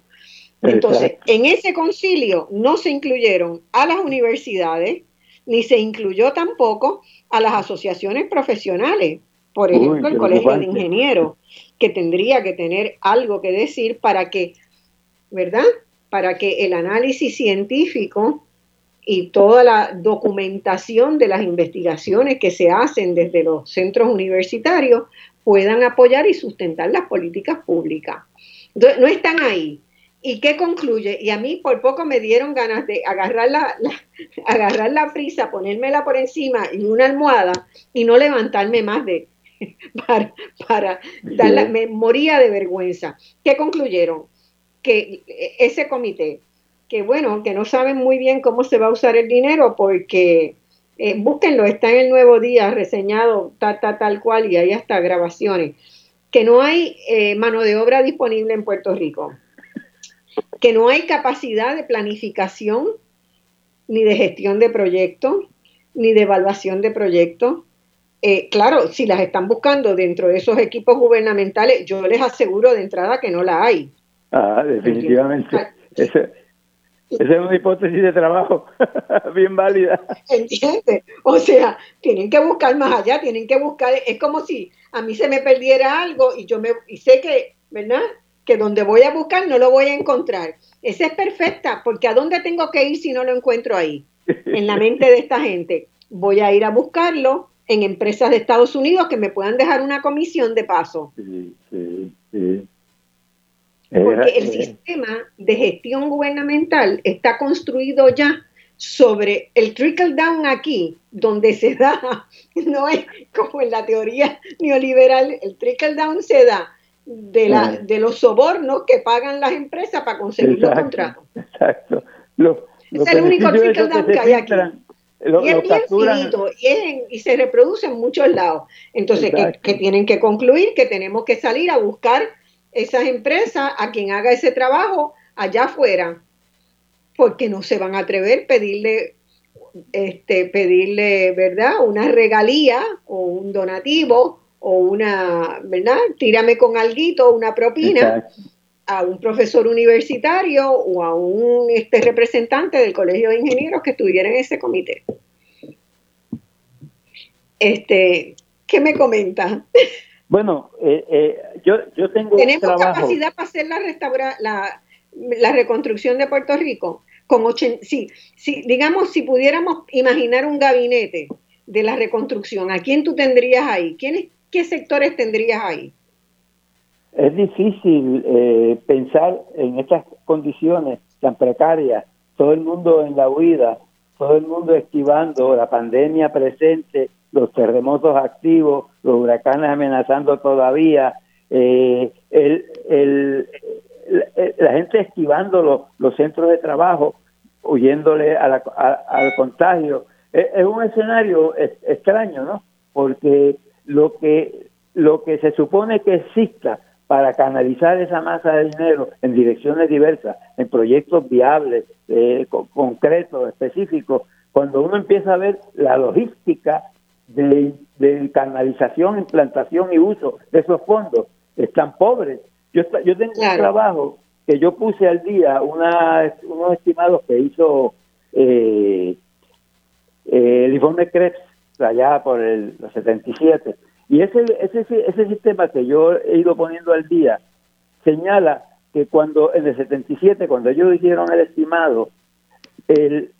Speaker 2: Entonces, en ese concilio no se incluyeron a las universidades, ni se incluyó tampoco a las asociaciones profesionales, por ejemplo, el Colegio de Ingenieros, que tendría que tener algo que decir para que, ¿verdad? Para que el análisis científico y toda la documentación de las investigaciones que se hacen desde los centros universitarios puedan apoyar y sustentar las políticas públicas. Entonces, no están ahí. ¿Y qué concluye? Y a mí por poco me dieron ganas de agarrar la, (laughs) agarrar la frisa, ponérmela por encima y una almohada y no levantarme más de (laughs) para, para dar me moría de vergüenza. ¿Qué concluyeron? Que ese comité, que bueno, que no saben muy bien cómo se va a usar el dinero porque eh, búsquenlo, está en el nuevo día reseñado tal, tal, tal cual y hay hasta grabaciones, que no hay eh, mano de obra disponible en Puerto Rico que no hay capacidad de planificación, ni de gestión de proyectos, ni de evaluación de proyectos. Eh, claro, si las están buscando dentro de esos equipos gubernamentales, yo les aseguro de entrada que no la hay.
Speaker 4: Ah, definitivamente. Esa es una hipótesis de trabajo (laughs) bien válida.
Speaker 2: ¿Entiendes? O sea, tienen que buscar más allá, tienen que buscar, es como si a mí se me perdiera algo y yo me, y sé que, ¿verdad? que donde voy a buscar no lo voy a encontrar. Esa es perfecta, porque ¿a dónde tengo que ir si no lo encuentro ahí? En la mente de esta gente. Voy a ir a buscarlo en empresas de Estados Unidos que me puedan dejar una comisión de paso. Sí, sí, sí. Porque el sistema de gestión gubernamental está construido ya sobre el trickle down aquí, donde se da, (laughs) no es como en la teoría neoliberal, el trickle down se da de, la, de los sobornos que pagan las empresas para conseguir los contratos. Exacto. es el único trickle down que hay aquí. y es bien finito y, se reproduce en muchos lados. Entonces, que, tienen que concluir que tenemos que salir a buscar esas empresas a quien haga ese trabajo allá afuera, porque no se van a atrever a pedirle, este, pedirle, ¿verdad?, una regalía o un donativo o una, ¿verdad? Tírame con alguito, una propina a un profesor universitario o a un este representante del Colegio de Ingenieros que estuviera en ese comité. Este, ¿qué me comenta?
Speaker 4: Bueno, eh, eh, yo, yo tengo
Speaker 2: ¿Tenemos capacidad para hacer la, restaura, la, la reconstrucción de Puerto Rico? Con sí, sí, digamos, si pudiéramos imaginar un gabinete de la reconstrucción, ¿a quién tú tendrías ahí? ¿Quiénes, ¿qué sectores tendrías ahí?
Speaker 4: Es difícil eh, pensar en estas condiciones tan precarias, todo el mundo en la huida, todo el mundo esquivando la pandemia presente, los terremotos activos, los huracanes amenazando todavía, eh, el, la gente esquivando los, centros de trabajo, huyéndole al contagio. Es, un escenario extraño, ¿no? Porque lo que, lo que se supone que exista para canalizar esa masa de dinero en direcciones diversas, en proyectos viables, eh, concretos, específicos, cuando uno empieza a ver la logística de, canalización, implantación y uso de esos fondos, están pobres. Yo, yo tengo un trabajo que yo puse al día, una, unos estimados que hizo eh, eh, el informe Krebs allá por el, los 77. Y ese, ese, ese sistema que yo he ido poniendo al día señala que cuando en el 77, cuando ellos hicieron el estimado, el,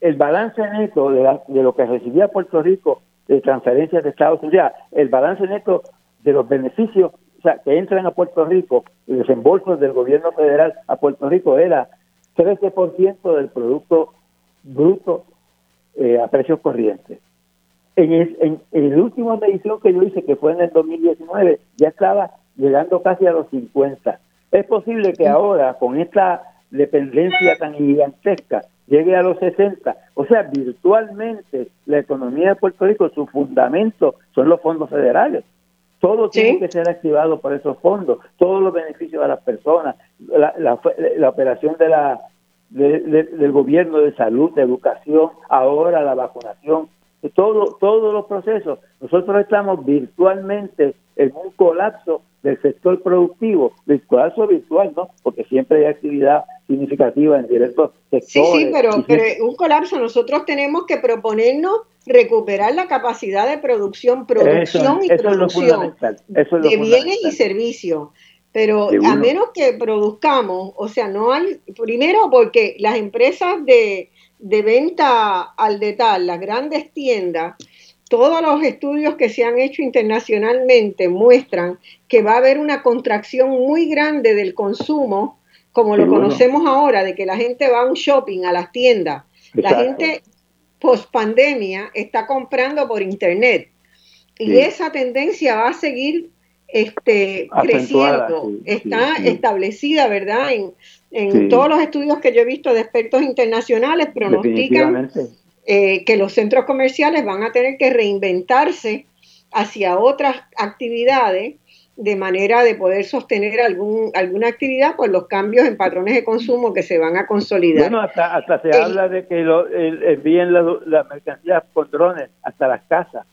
Speaker 4: el balance neto de, de lo que recibía Puerto Rico de transferencias de Estados Unidos, el balance neto de los beneficios o sea, que entran a Puerto Rico, los desembolsos del gobierno federal a Puerto Rico era 13% del Producto Bruto eh, a precios corrientes. En, el, en, la última medición que yo hice, que fue en el 2019, ya estaba llegando casi a los 50. Es posible que ahora, con esta dependencia tan gigantesca, llegue a los 60. O sea, virtualmente la economía de Puerto Rico, su fundamento son los fondos federales. Todo tiene que ser activado por esos fondos, todos los beneficios a las personas, la, la, operación de la del gobierno de salud, de educación, ahora la vacunación, todo, todos los procesos. Nosotros estamos virtualmente en un colapso del sector productivo, colapso virtual, ¿no? Porque siempre hay actividad significativa en directos sectores.
Speaker 2: Sí, sí, pero, pero un colapso nosotros tenemos que proponernos recuperar la capacidad de producción, producción y producción de bienes y servicios. Pero a menos que produzcamos, o sea, no hay, primero porque las empresas de, de venta al detalle, las grandes tiendas, todos los estudios que se han hecho internacionalmente muestran que va a haber una contracción muy grande del consumo, como lo conocemos ahora, de que la gente va a un shopping, a las tiendas. La gente post pandemia está comprando por internet. Y esa tendencia va a seguir este, creciendo. está establecida, ¿verdad? En, en todos los estudios que yo he visto de expertos internacionales pronostican eh, que los centros comerciales van a tener que reinventarse hacia otras actividades de manera de poder sostener algún, alguna actividad por los cambios en patrones de consumo que se van a consolidar.
Speaker 4: Bueno, hasta, hasta se habla de que lo, envíen las mercancías con drones hasta las casas.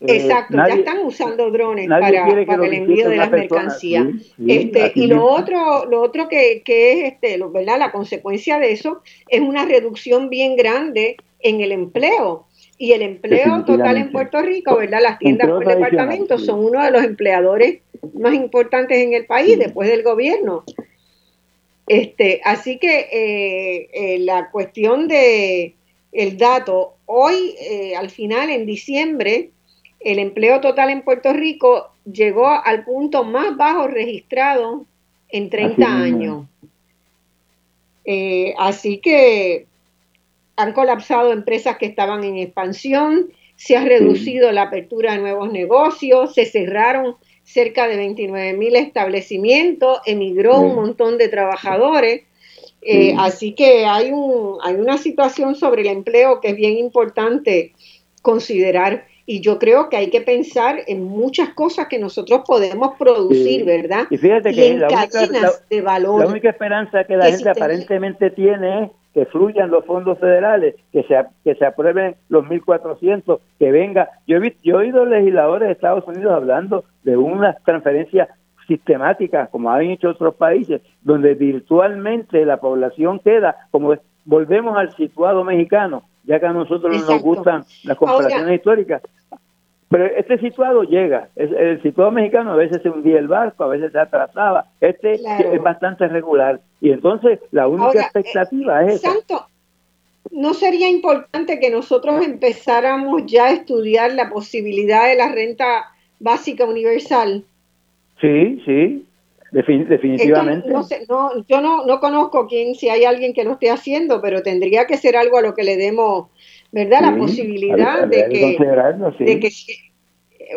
Speaker 2: Eh, Exacto, ya están usando drones para, para el envío de las mercancías. este, y lo otro, lo otro que, que es este, ¿verdad? la consecuencia de eso es una reducción bien grande en el empleo y el empleo total en Puerto Rico, ¿verdad? Las tiendas por departamento son uno de los empleadores más importantes en el país después del gobierno. Este, así que eh, eh, la cuestión de el dato, hoy eh, al final, en diciembre, el empleo total en Puerto Rico llegó al punto más bajo registrado en 30 años. así que han colapsado empresas que estaban en expansión, se ha reducido la apertura de nuevos negocios, se cerraron cerca de 29 mil establecimientos, emigró un montón de trabajadores. Eh, así que hay, un, hay una situación sobre el empleo que es bien importante considerar y yo creo que hay que pensar en muchas cosas que nosotros podemos producir, ¿verdad?
Speaker 4: Y fíjate que la, única, de valor la única esperanza que la gente aparentemente tiene es que fluyan los fondos federales, que se, que se aprueben los 1.400, que venga. Yo he, visto, yo he oído legisladores de Estados Unidos hablando de unas transferencias sistemáticas, como han hecho otros países, donde virtualmente la población queda, como volvemos al situado mexicano, ya que a nosotros nos gustan las comparaciones históricas, pero este situado llega, el situado mexicano a veces se hundía el barco, a veces se atrasaba, este es bastante regular. Y entonces la única expectativa es esa. Santo,
Speaker 2: ¿no sería importante que nosotros empezáramos ya a estudiar la posibilidad de la renta básica universal?
Speaker 4: Sí, sí, definitivamente.
Speaker 2: yo no, no conozco quién, si hay alguien que lo esté haciendo, pero tendría que ser algo a lo que le demos ¿verdad? la posibilidad de, que,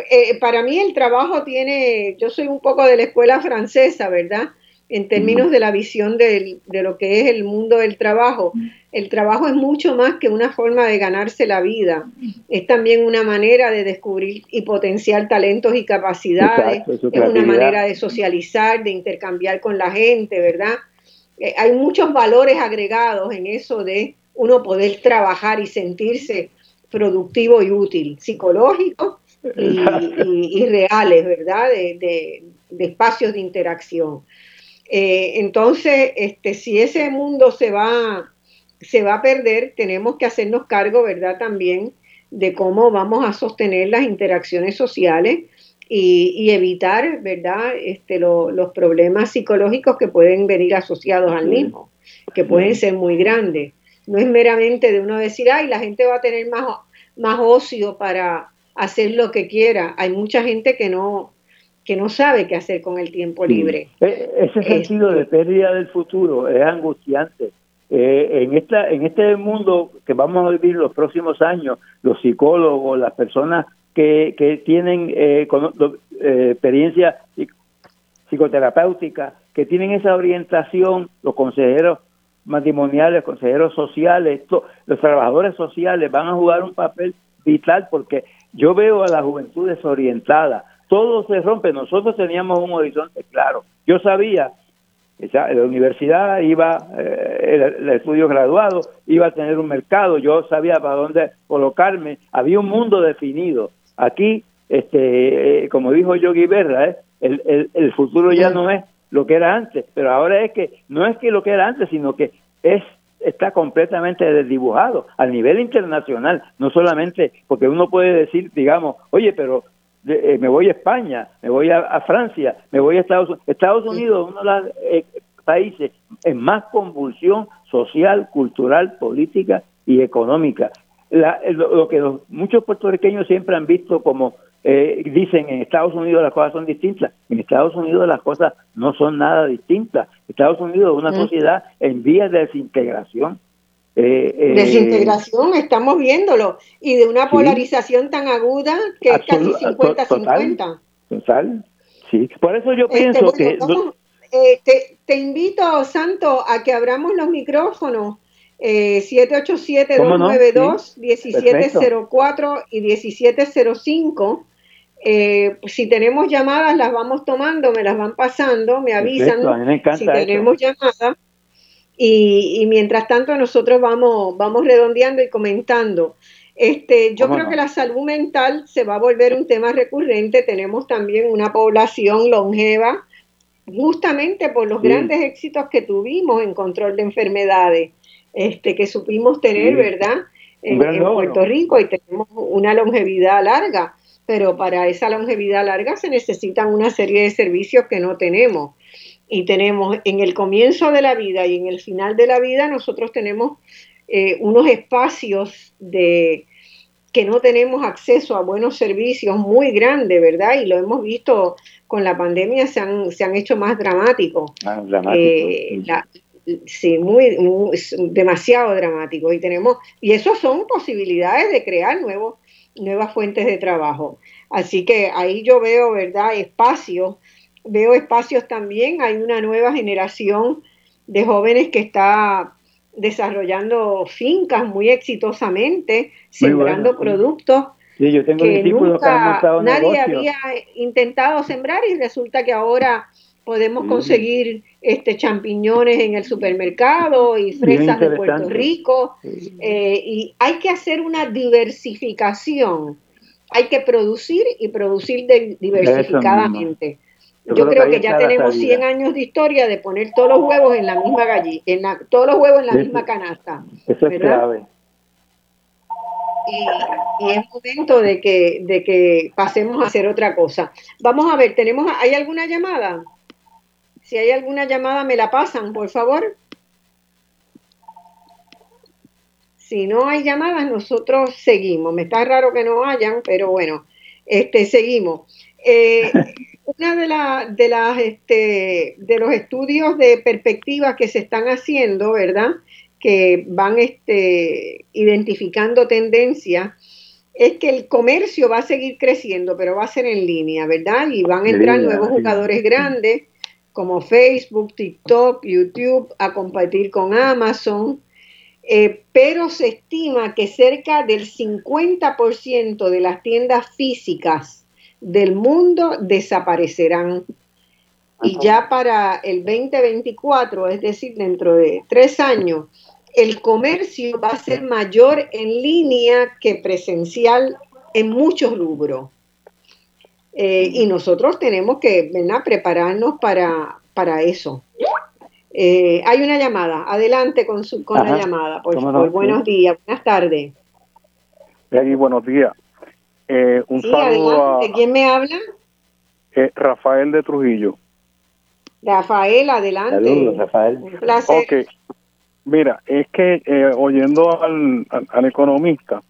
Speaker 2: eh, para mí el trabajo tiene, yo soy un poco de la escuela francesa, ¿verdad? En términos de la visión de lo que es el mundo del trabajo. El trabajo es mucho más que una forma de ganarse la vida. Es también una manera de descubrir y potenciar talentos y capacidades. es una manera de socializar, de intercambiar con la gente, ¿verdad? Eh, hay muchos valores agregados en eso de uno poder trabajar y sentirse productivo y útil, psicológico y, reales, ¿verdad? De, espacios de interacción. Eh, entonces, este, si ese mundo se va, se va a perder, tenemos que hacernos cargo, ¿verdad? También de cómo vamos a sostener las interacciones sociales y, evitar, ¿verdad?, este, los problemas psicológicos que pueden venir asociados al mismo, que pueden ser muy grandes. No es meramente de uno decir, ay, la gente va a tener más, más ocio para hacer lo que quiera. Hay mucha gente que no, que no sabe qué hacer con el tiempo libre.
Speaker 4: E, ese sentido de este pérdida del futuro es angustiante. Eh, en esta en este mundo que vamos a vivir los próximos años, los psicólogos, las personas que, que tienen eh, eh, experiencia psicoterapéutica, que tienen esa orientación, los consejeros matrimoniales, consejeros sociales, los trabajadores sociales van a jugar un papel vital porque yo veo a la juventud desorientada, todo se rompe, nosotros teníamos un horizonte claro, yo sabía la universidad iba, eh, el, estudio graduado iba a tener un mercado, yo sabía para dónde colocarme, había un mundo definido. Aquí, este, eh, como dijo Yogi Berra, eh, el, el, futuro ya no es lo que era antes, pero ahora es que no es que lo que era antes, sino que es está completamente desdibujado a nivel internacional, no solamente porque uno puede decir, digamos, oye, pero eh, me voy a España, me voy a, Francia, me voy a Estados Unidos. Estados Unidos es uno de los eh, países en más convulsión social, cultural, política y económica. lo, que muchos puertorriqueños siempre han visto como eh, dicen en Estados Unidos las cosas son distintas. En Estados Unidos las cosas no son nada distintas. Estados Unidos es una sociedad en vías de desintegración.
Speaker 2: Eh, eh, Desintegración, estamos viéndolo, y de una polarización tan aguda que es casi 50-50.
Speaker 4: Total, sí. Por eso yo este, pienso que...
Speaker 2: Eh, te, invito, Santo, a que abramos los micrófonos. 787-292-1704 y 1705. si tenemos llamadas, las vamos tomando, me las van pasando, me avisan. si tenemos llamadas. Y, mientras tanto nosotros vamos, vamos redondeando y comentando. Este, yo creo que la salud mental se va a volver un tema recurrente. Tenemos también una población longeva, justamente por los grandes éxitos que tuvimos en control de enfermedades, este, que supimos tener, ¿verdad? En, Puerto Rico y tenemos una longevidad larga, pero para esa longevidad larga se necesitan una serie de servicios que no tenemos y tenemos en el comienzo de la vida y en el final de la vida, nosotros tenemos eh, unos espacios de que no tenemos acceso a buenos servicios muy grandes, ¿verdad? Y lo hemos visto con la pandemia, se han, se han hecho más dramáticos.
Speaker 4: Más eh,
Speaker 2: sí, muy, demasiado dramáticos. Y tenemos, y eso son posibilidades de crear nuevos, nuevas fuentes de trabajo. Así que ahí yo veo, ¿verdad?, espacios veo espacios también, hay una nueva generación de jóvenes que está desarrollando fincas muy exitosamente, sembrando productos que nunca nadie había intentado sembrar y resulta que ahora podemos conseguir este champiñones en el supermercado y fresas de Puerto Rico eh, y hay que hacer una diversificación. Hay que producir y producir diversificadamente yo, creo, que, ya tenemos 100 años de historia de poner todos los huevos en la misma gallina, en todos los huevos en la misma canasta.
Speaker 4: Eso es clave.
Speaker 2: Y, es momento de que, de que pasemos a hacer otra cosa. Vamos a ver, tenemos, ¿hay alguna llamada? Si hay alguna llamada, me la pasan, por favor. Si no hay llamadas, nosotros seguimos. Me está raro que no hayan, pero bueno, este, seguimos. Eh, (laughs) una de, de, las, este, de los estudios de perspectiva que se están haciendo, ¿verdad? Que van este, identificando tendencias, es que el comercio va a seguir creciendo, pero va a ser en línea, ¿verdad? Y van a entrar nuevos jugadores grandes como Facebook, TikTok, YouTube, a competir con Amazon. Eh, pero se estima que cerca del 50% de las tiendas físicas del mundo desaparecerán. Y ya para el 2024, es decir, dentro de tres años, el comercio va a ser mayor en línea que presencial en muchos rubros. Eh, y nosotros tenemos que prepararnos para, para eso. Eh, hay una llamada. Adelante con, su, con la llamada, por favor. Buenos días, buenas tardes.
Speaker 5: buenos días. Eh, un saludo
Speaker 2: ¿De quién me habla?
Speaker 5: Eh, Rafael de Trujillo.
Speaker 2: Rafael, adelante. Saludos,
Speaker 5: Rafael. Un placer. Ok. Mira, es que eh, oyendo al, al, economista,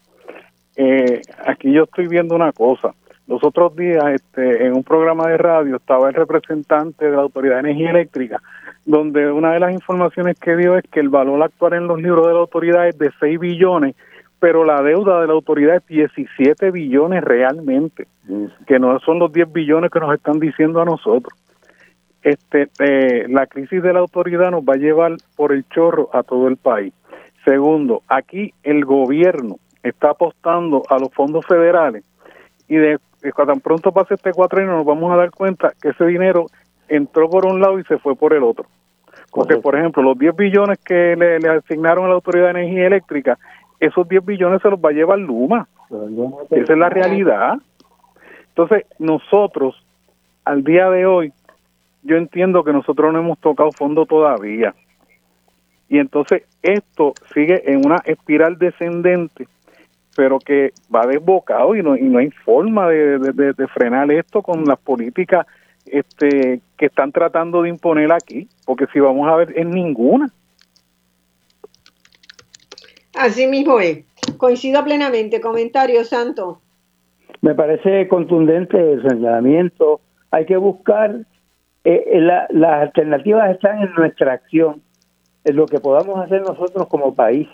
Speaker 5: eh, aquí yo estoy viendo una cosa. Los otros días, este, en un programa de radio, estaba el representante de la Autoridad de Energía Eléctrica, donde una de las informaciones que dio es que el valor actual en los libros de la autoridad es de 6 billones, pero la deuda de la autoridad es 17 billones realmente, que no son los 10 billones que nos están diciendo a nosotros este, eh, la crisis de la autoridad nos va a llevar por el chorro a todo el país. Segundo, aquí el gobierno está apostando a los fondos federales y de, cuando tan pronto pase este cuatrienio nos vamos a dar cuenta que ese dinero entró por un lado y se fue por el otro. Porque, por ejemplo, los 10 billones que le, le, asignaron a la Autoridad de Energía Eléctrica, esos 10 billones se los va a llevar Luma. Esa es la realidad. Entonces, nosotros, al día de hoy, yo entiendo que nosotros no hemos tocado fondo todavía. Y entonces esto sigue en una espiral descendente, pero que va desbocado y no, y no hay forma de, frenar esto con las políticas este, que están tratando de imponer aquí, porque si vamos a ver, es ninguna.
Speaker 2: Así mismo es. Coincido plenamente. Comentario, Santo.
Speaker 4: Me parece contundente el señalamiento. Hay que buscar eh, eh, las alternativas están en nuestra acción, en lo que podamos hacer nosotros como país,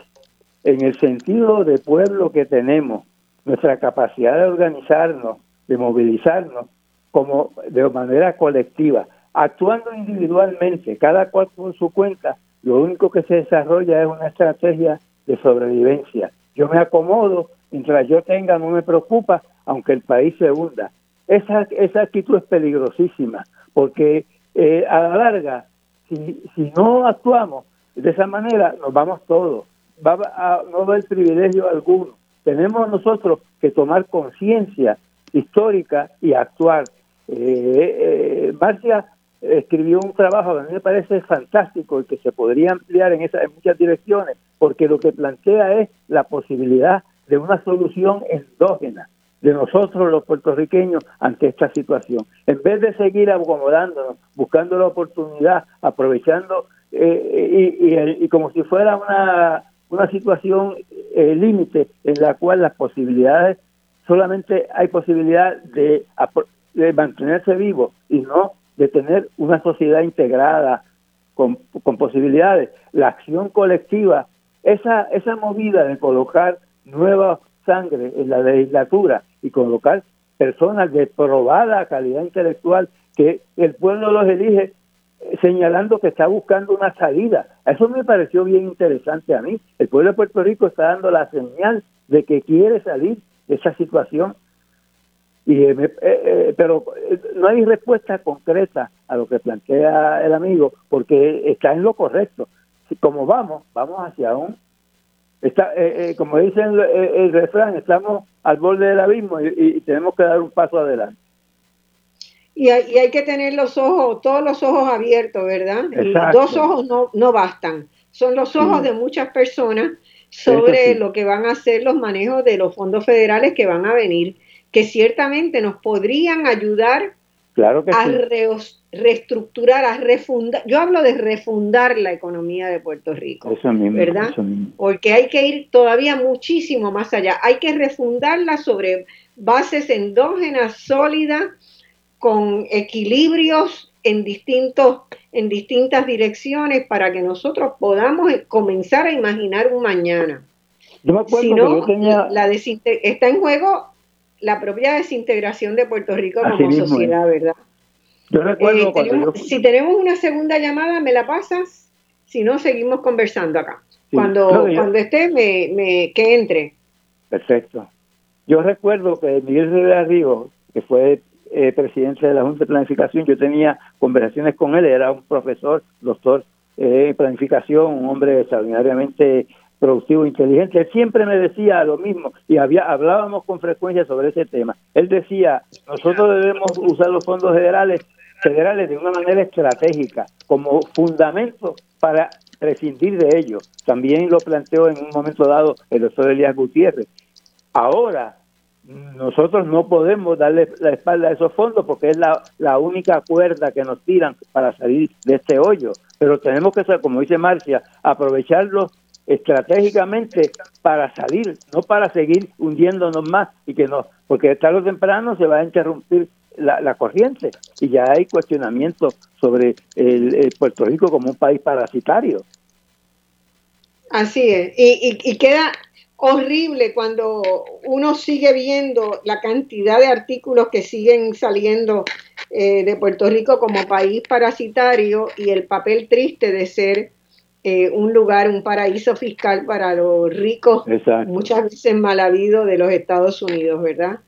Speaker 4: en el sentido de pueblo que tenemos, nuestra capacidad de organizarnos, de movilizarnos como de manera colectiva, actuando individualmente, cada cual por su cuenta, lo único que se desarrolla es una estrategia de sobrevivencia. Yo me acomodo, mientras yo tenga no me preocupa, aunque el país se hunda. Esa, esa actitud es peligrosísima porque eh, a la larga, si, no actuamos de esa manera, nos vamos todos. Va a, no va haber privilegio alguno. Tenemos nosotros que tomar conciencia histórica y actuar. Eh, eh, Marcia escribió un trabajo que a mí me parece fantástico y que se podría ampliar en, esa, en muchas direcciones, porque lo que plantea es la posibilidad de una solución endógena de nosotros los puertorriqueños ante esta situación. En vez de seguir acomodándonos, buscando la oportunidad, aprovechando eh, y, como si fuera una, una situación eh, límite en la cual las posibilidades, solamente hay posibilidad de, de mantenerse vivo y no de tener una sociedad integrada con, posibilidades. La acción colectiva, esa, esa movida de colocar nuevas sangre en la legislatura y colocar personas de probada calidad intelectual que el pueblo los elige eh, señalando que está buscando una salida. Eso me pareció bien interesante a mí. El pueblo de Puerto Rico está dando la señal de que quiere salir de esa situación. Y, eh, eh, pero no hay respuesta concreta a lo que plantea el amigo, porque está en lo correcto. Como vamos, vamos hacia un Está, eh, eh, como dice el, refrán, estamos al borde del abismo y, tenemos que dar un paso adelante.
Speaker 2: Y hay, y hay, que tener los ojos, todos los ojos abiertos, ¿verdad? Y dos ojos no, no bastan. Son los ojos de muchas personas sobre lo que van a ser los manejos de los fondos federales que van a venir, que ciertamente nos podrían ayudar
Speaker 4: Claro que
Speaker 2: a reestructurar, a refundar. Yo hablo de refundar la economía de Puerto Rico.
Speaker 4: Eso mismo,
Speaker 2: ¿verdad? Porque hay que ir todavía muchísimo más allá. Hay que refundarla sobre bases endógenas sólidas, con equilibrios en distintos en distintas direcciones para que nosotros podamos comenzar a imaginar un mañana.
Speaker 4: Yo me acuerdo si no,
Speaker 2: la está en juego la propia desintegración de Puerto Rico como sociedad, ¿verdad?
Speaker 4: Yo recuerdo
Speaker 2: eh, Si tenemos una segunda llamada, ¿me la pasas? Si no, seguimos conversando acá. Cuando, cuando esté, me, me, que entre.
Speaker 4: Perfecto. Yo recuerdo que Miguel Rivera Río, que fue eh, presidente de la Junta de Planificación, yo tenía conversaciones con él, era un profesor, doctor eh, en planificación, un hombre extraordinariamente productivo, inteligente. Él siempre me decía lo mismo y había, hablábamos con frecuencia sobre ese tema. Él decía, nosotros debemos usar los fondos federales, federales de una manera estratégica, como fundamento para prescindir de ellos. También lo planteó en un momento dado el doctor Elías Gutiérrez. Ahora nosotros no podemos darle la espalda a esos fondos porque es la, única cuerda que nos tiran para salir de este hoyo. Pero tenemos que, como dice Marcia, aprovecharlo estratégicamente para salir, no para seguir hundiéndonos más y que no, porque tarde o temprano se va a interrumpir la, corriente y ya hay cuestionamiento sobre el, Puerto Rico como un país parasitario.
Speaker 2: Así es, y, y, queda horrible cuando uno sigue viendo la cantidad de artículos que siguen saliendo eh, de Puerto Rico como país parasitario y el papel triste de ser eh, un lugar, un paraíso fiscal para los ricos, muchas veces mal habido de los Estados Unidos, ¿verdad?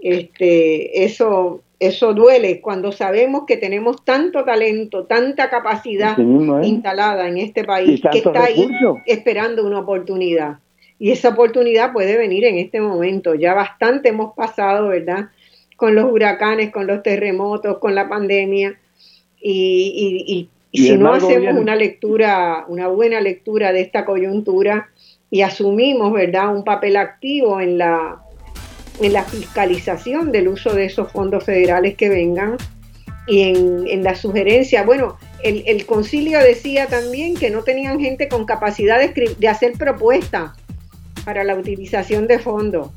Speaker 2: Este, eso, eso duele cuando sabemos que tenemos tanto talento, tanta capacidad ¿eh? instalada en este país que está ahí esperando una oportunidad. Y esa oportunidad puede venir en este momento. Ya bastante hemos pasado, ¿verdad? Con los huracanes, con los terremotos, con la pandemia. y, y, si no hacemos una lectura, una buena lectura de esta coyuntura y asumimos, ¿verdad?, un papel activo en la, en la fiscalización del uso de esos fondos federales que vengan y en, la sugerencia, bueno, el, el, concilio decía también que no tenían gente con capacidad de, de hacer propuestas para la utilización de fondos.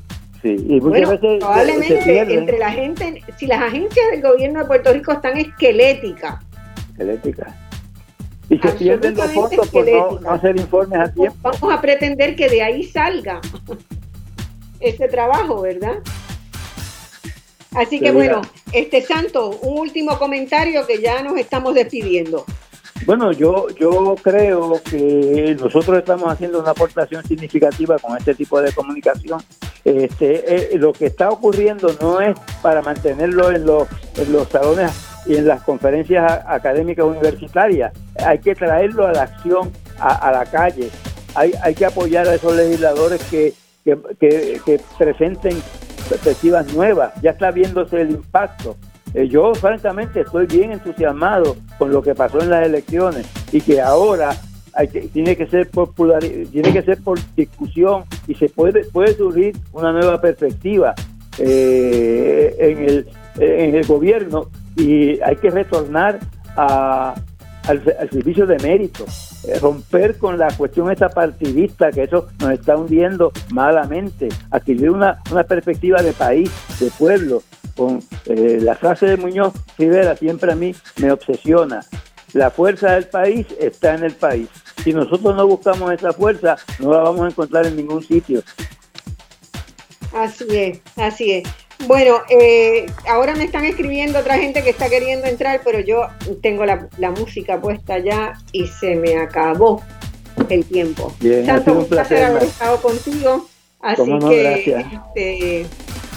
Speaker 4: Sí, y bueno,
Speaker 2: probablemente entre la gente, si las agencias del gobierno de Puerto Rico están esqueléticas,
Speaker 4: esqueléticas, y se pierden los fondos por no, hacer informes a tiempo.
Speaker 2: Vamos a pretender que de ahí salga ese trabajo, ¿verdad? Así que bueno, este Santo, un último comentario que ya nos estamos despidiendo.
Speaker 4: Bueno, yo, yo creo que nosotros estamos haciendo una aportación significativa con este tipo de comunicación. Este, eh, lo que está ocurriendo no es para mantenerlo en los, en los salones y en las conferencias académicas universitarias. Hay que traerlo a la acción, a, la calle. Hay, hay que apoyar a esos legisladores que, que, presenten perspectivas nuevas. Ya está viéndose el impacto. Eh, yo francamente estoy bien entusiasmado con lo que pasó en las elecciones y que ahora hay tiene que ser popular, tiene que ser por discusión y se puede puede surgir una nueva perspectiva eh, en el en el gobierno y hay que retornar a, al, servicio de mérito, eh, romper con la cuestión esa partidista que eso nos está hundiendo malamente, adquirir una, una perspectiva de país, de pueblo, con eh, la frase de Muñoz Rivera siempre a mí me obsesiona. La fuerza del país está en el país. Si nosotros no buscamos esa fuerza, no la vamos a encontrar en ningún sitio.
Speaker 2: Así es, así es. Bueno, eh, ahora me están escribiendo otra gente que está queriendo entrar, pero yo tengo la, música puesta ya y se me acabó el tiempo.
Speaker 4: Bien, Tanto un placer,
Speaker 2: haber estado contigo. Así que este,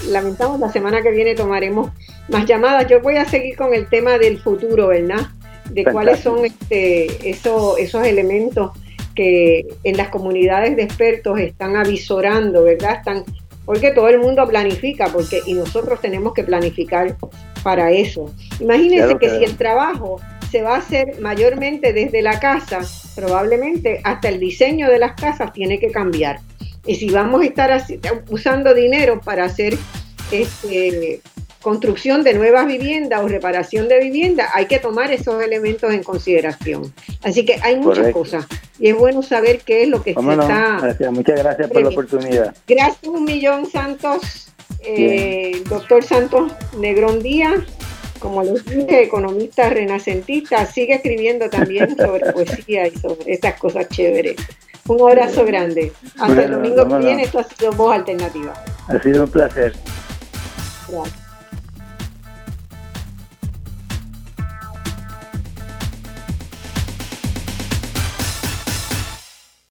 Speaker 2: lamentamos la semana que viene tomaremos más llamadas. Yo voy a seguir con el tema del futuro, ¿verdad? De cuáles son este, esos, esos elementos que en las comunidades de expertos están avisorando, ¿verdad? Están porque todo el mundo planifica, porque y nosotros tenemos que planificar para eso. Imagínense que, si el trabajo se va a hacer mayormente desde la casa, probablemente hasta el diseño de las casas tiene que cambiar. Y si vamos a estar usando dinero para hacer este, construcción de nuevas viviendas o reparación de viviendas, hay que tomar esos elementos en consideración. Así que hay muchas cosas y es bueno saber qué es lo que se está.
Speaker 4: Gracias, muchas gracias por la oportunidad.
Speaker 2: Gracias un millón, Santos, eh, doctor Santos Negrón Díaz. Como les dije, economista renacentista, sigue escribiendo también (laughs) sobre poesía y sobre estas cosas chéveres. Un abrazo grande. Hasta el domingo que viene, esto ha sido Voz Alternativa.
Speaker 4: Ha sido un placer.
Speaker 2: Gracias.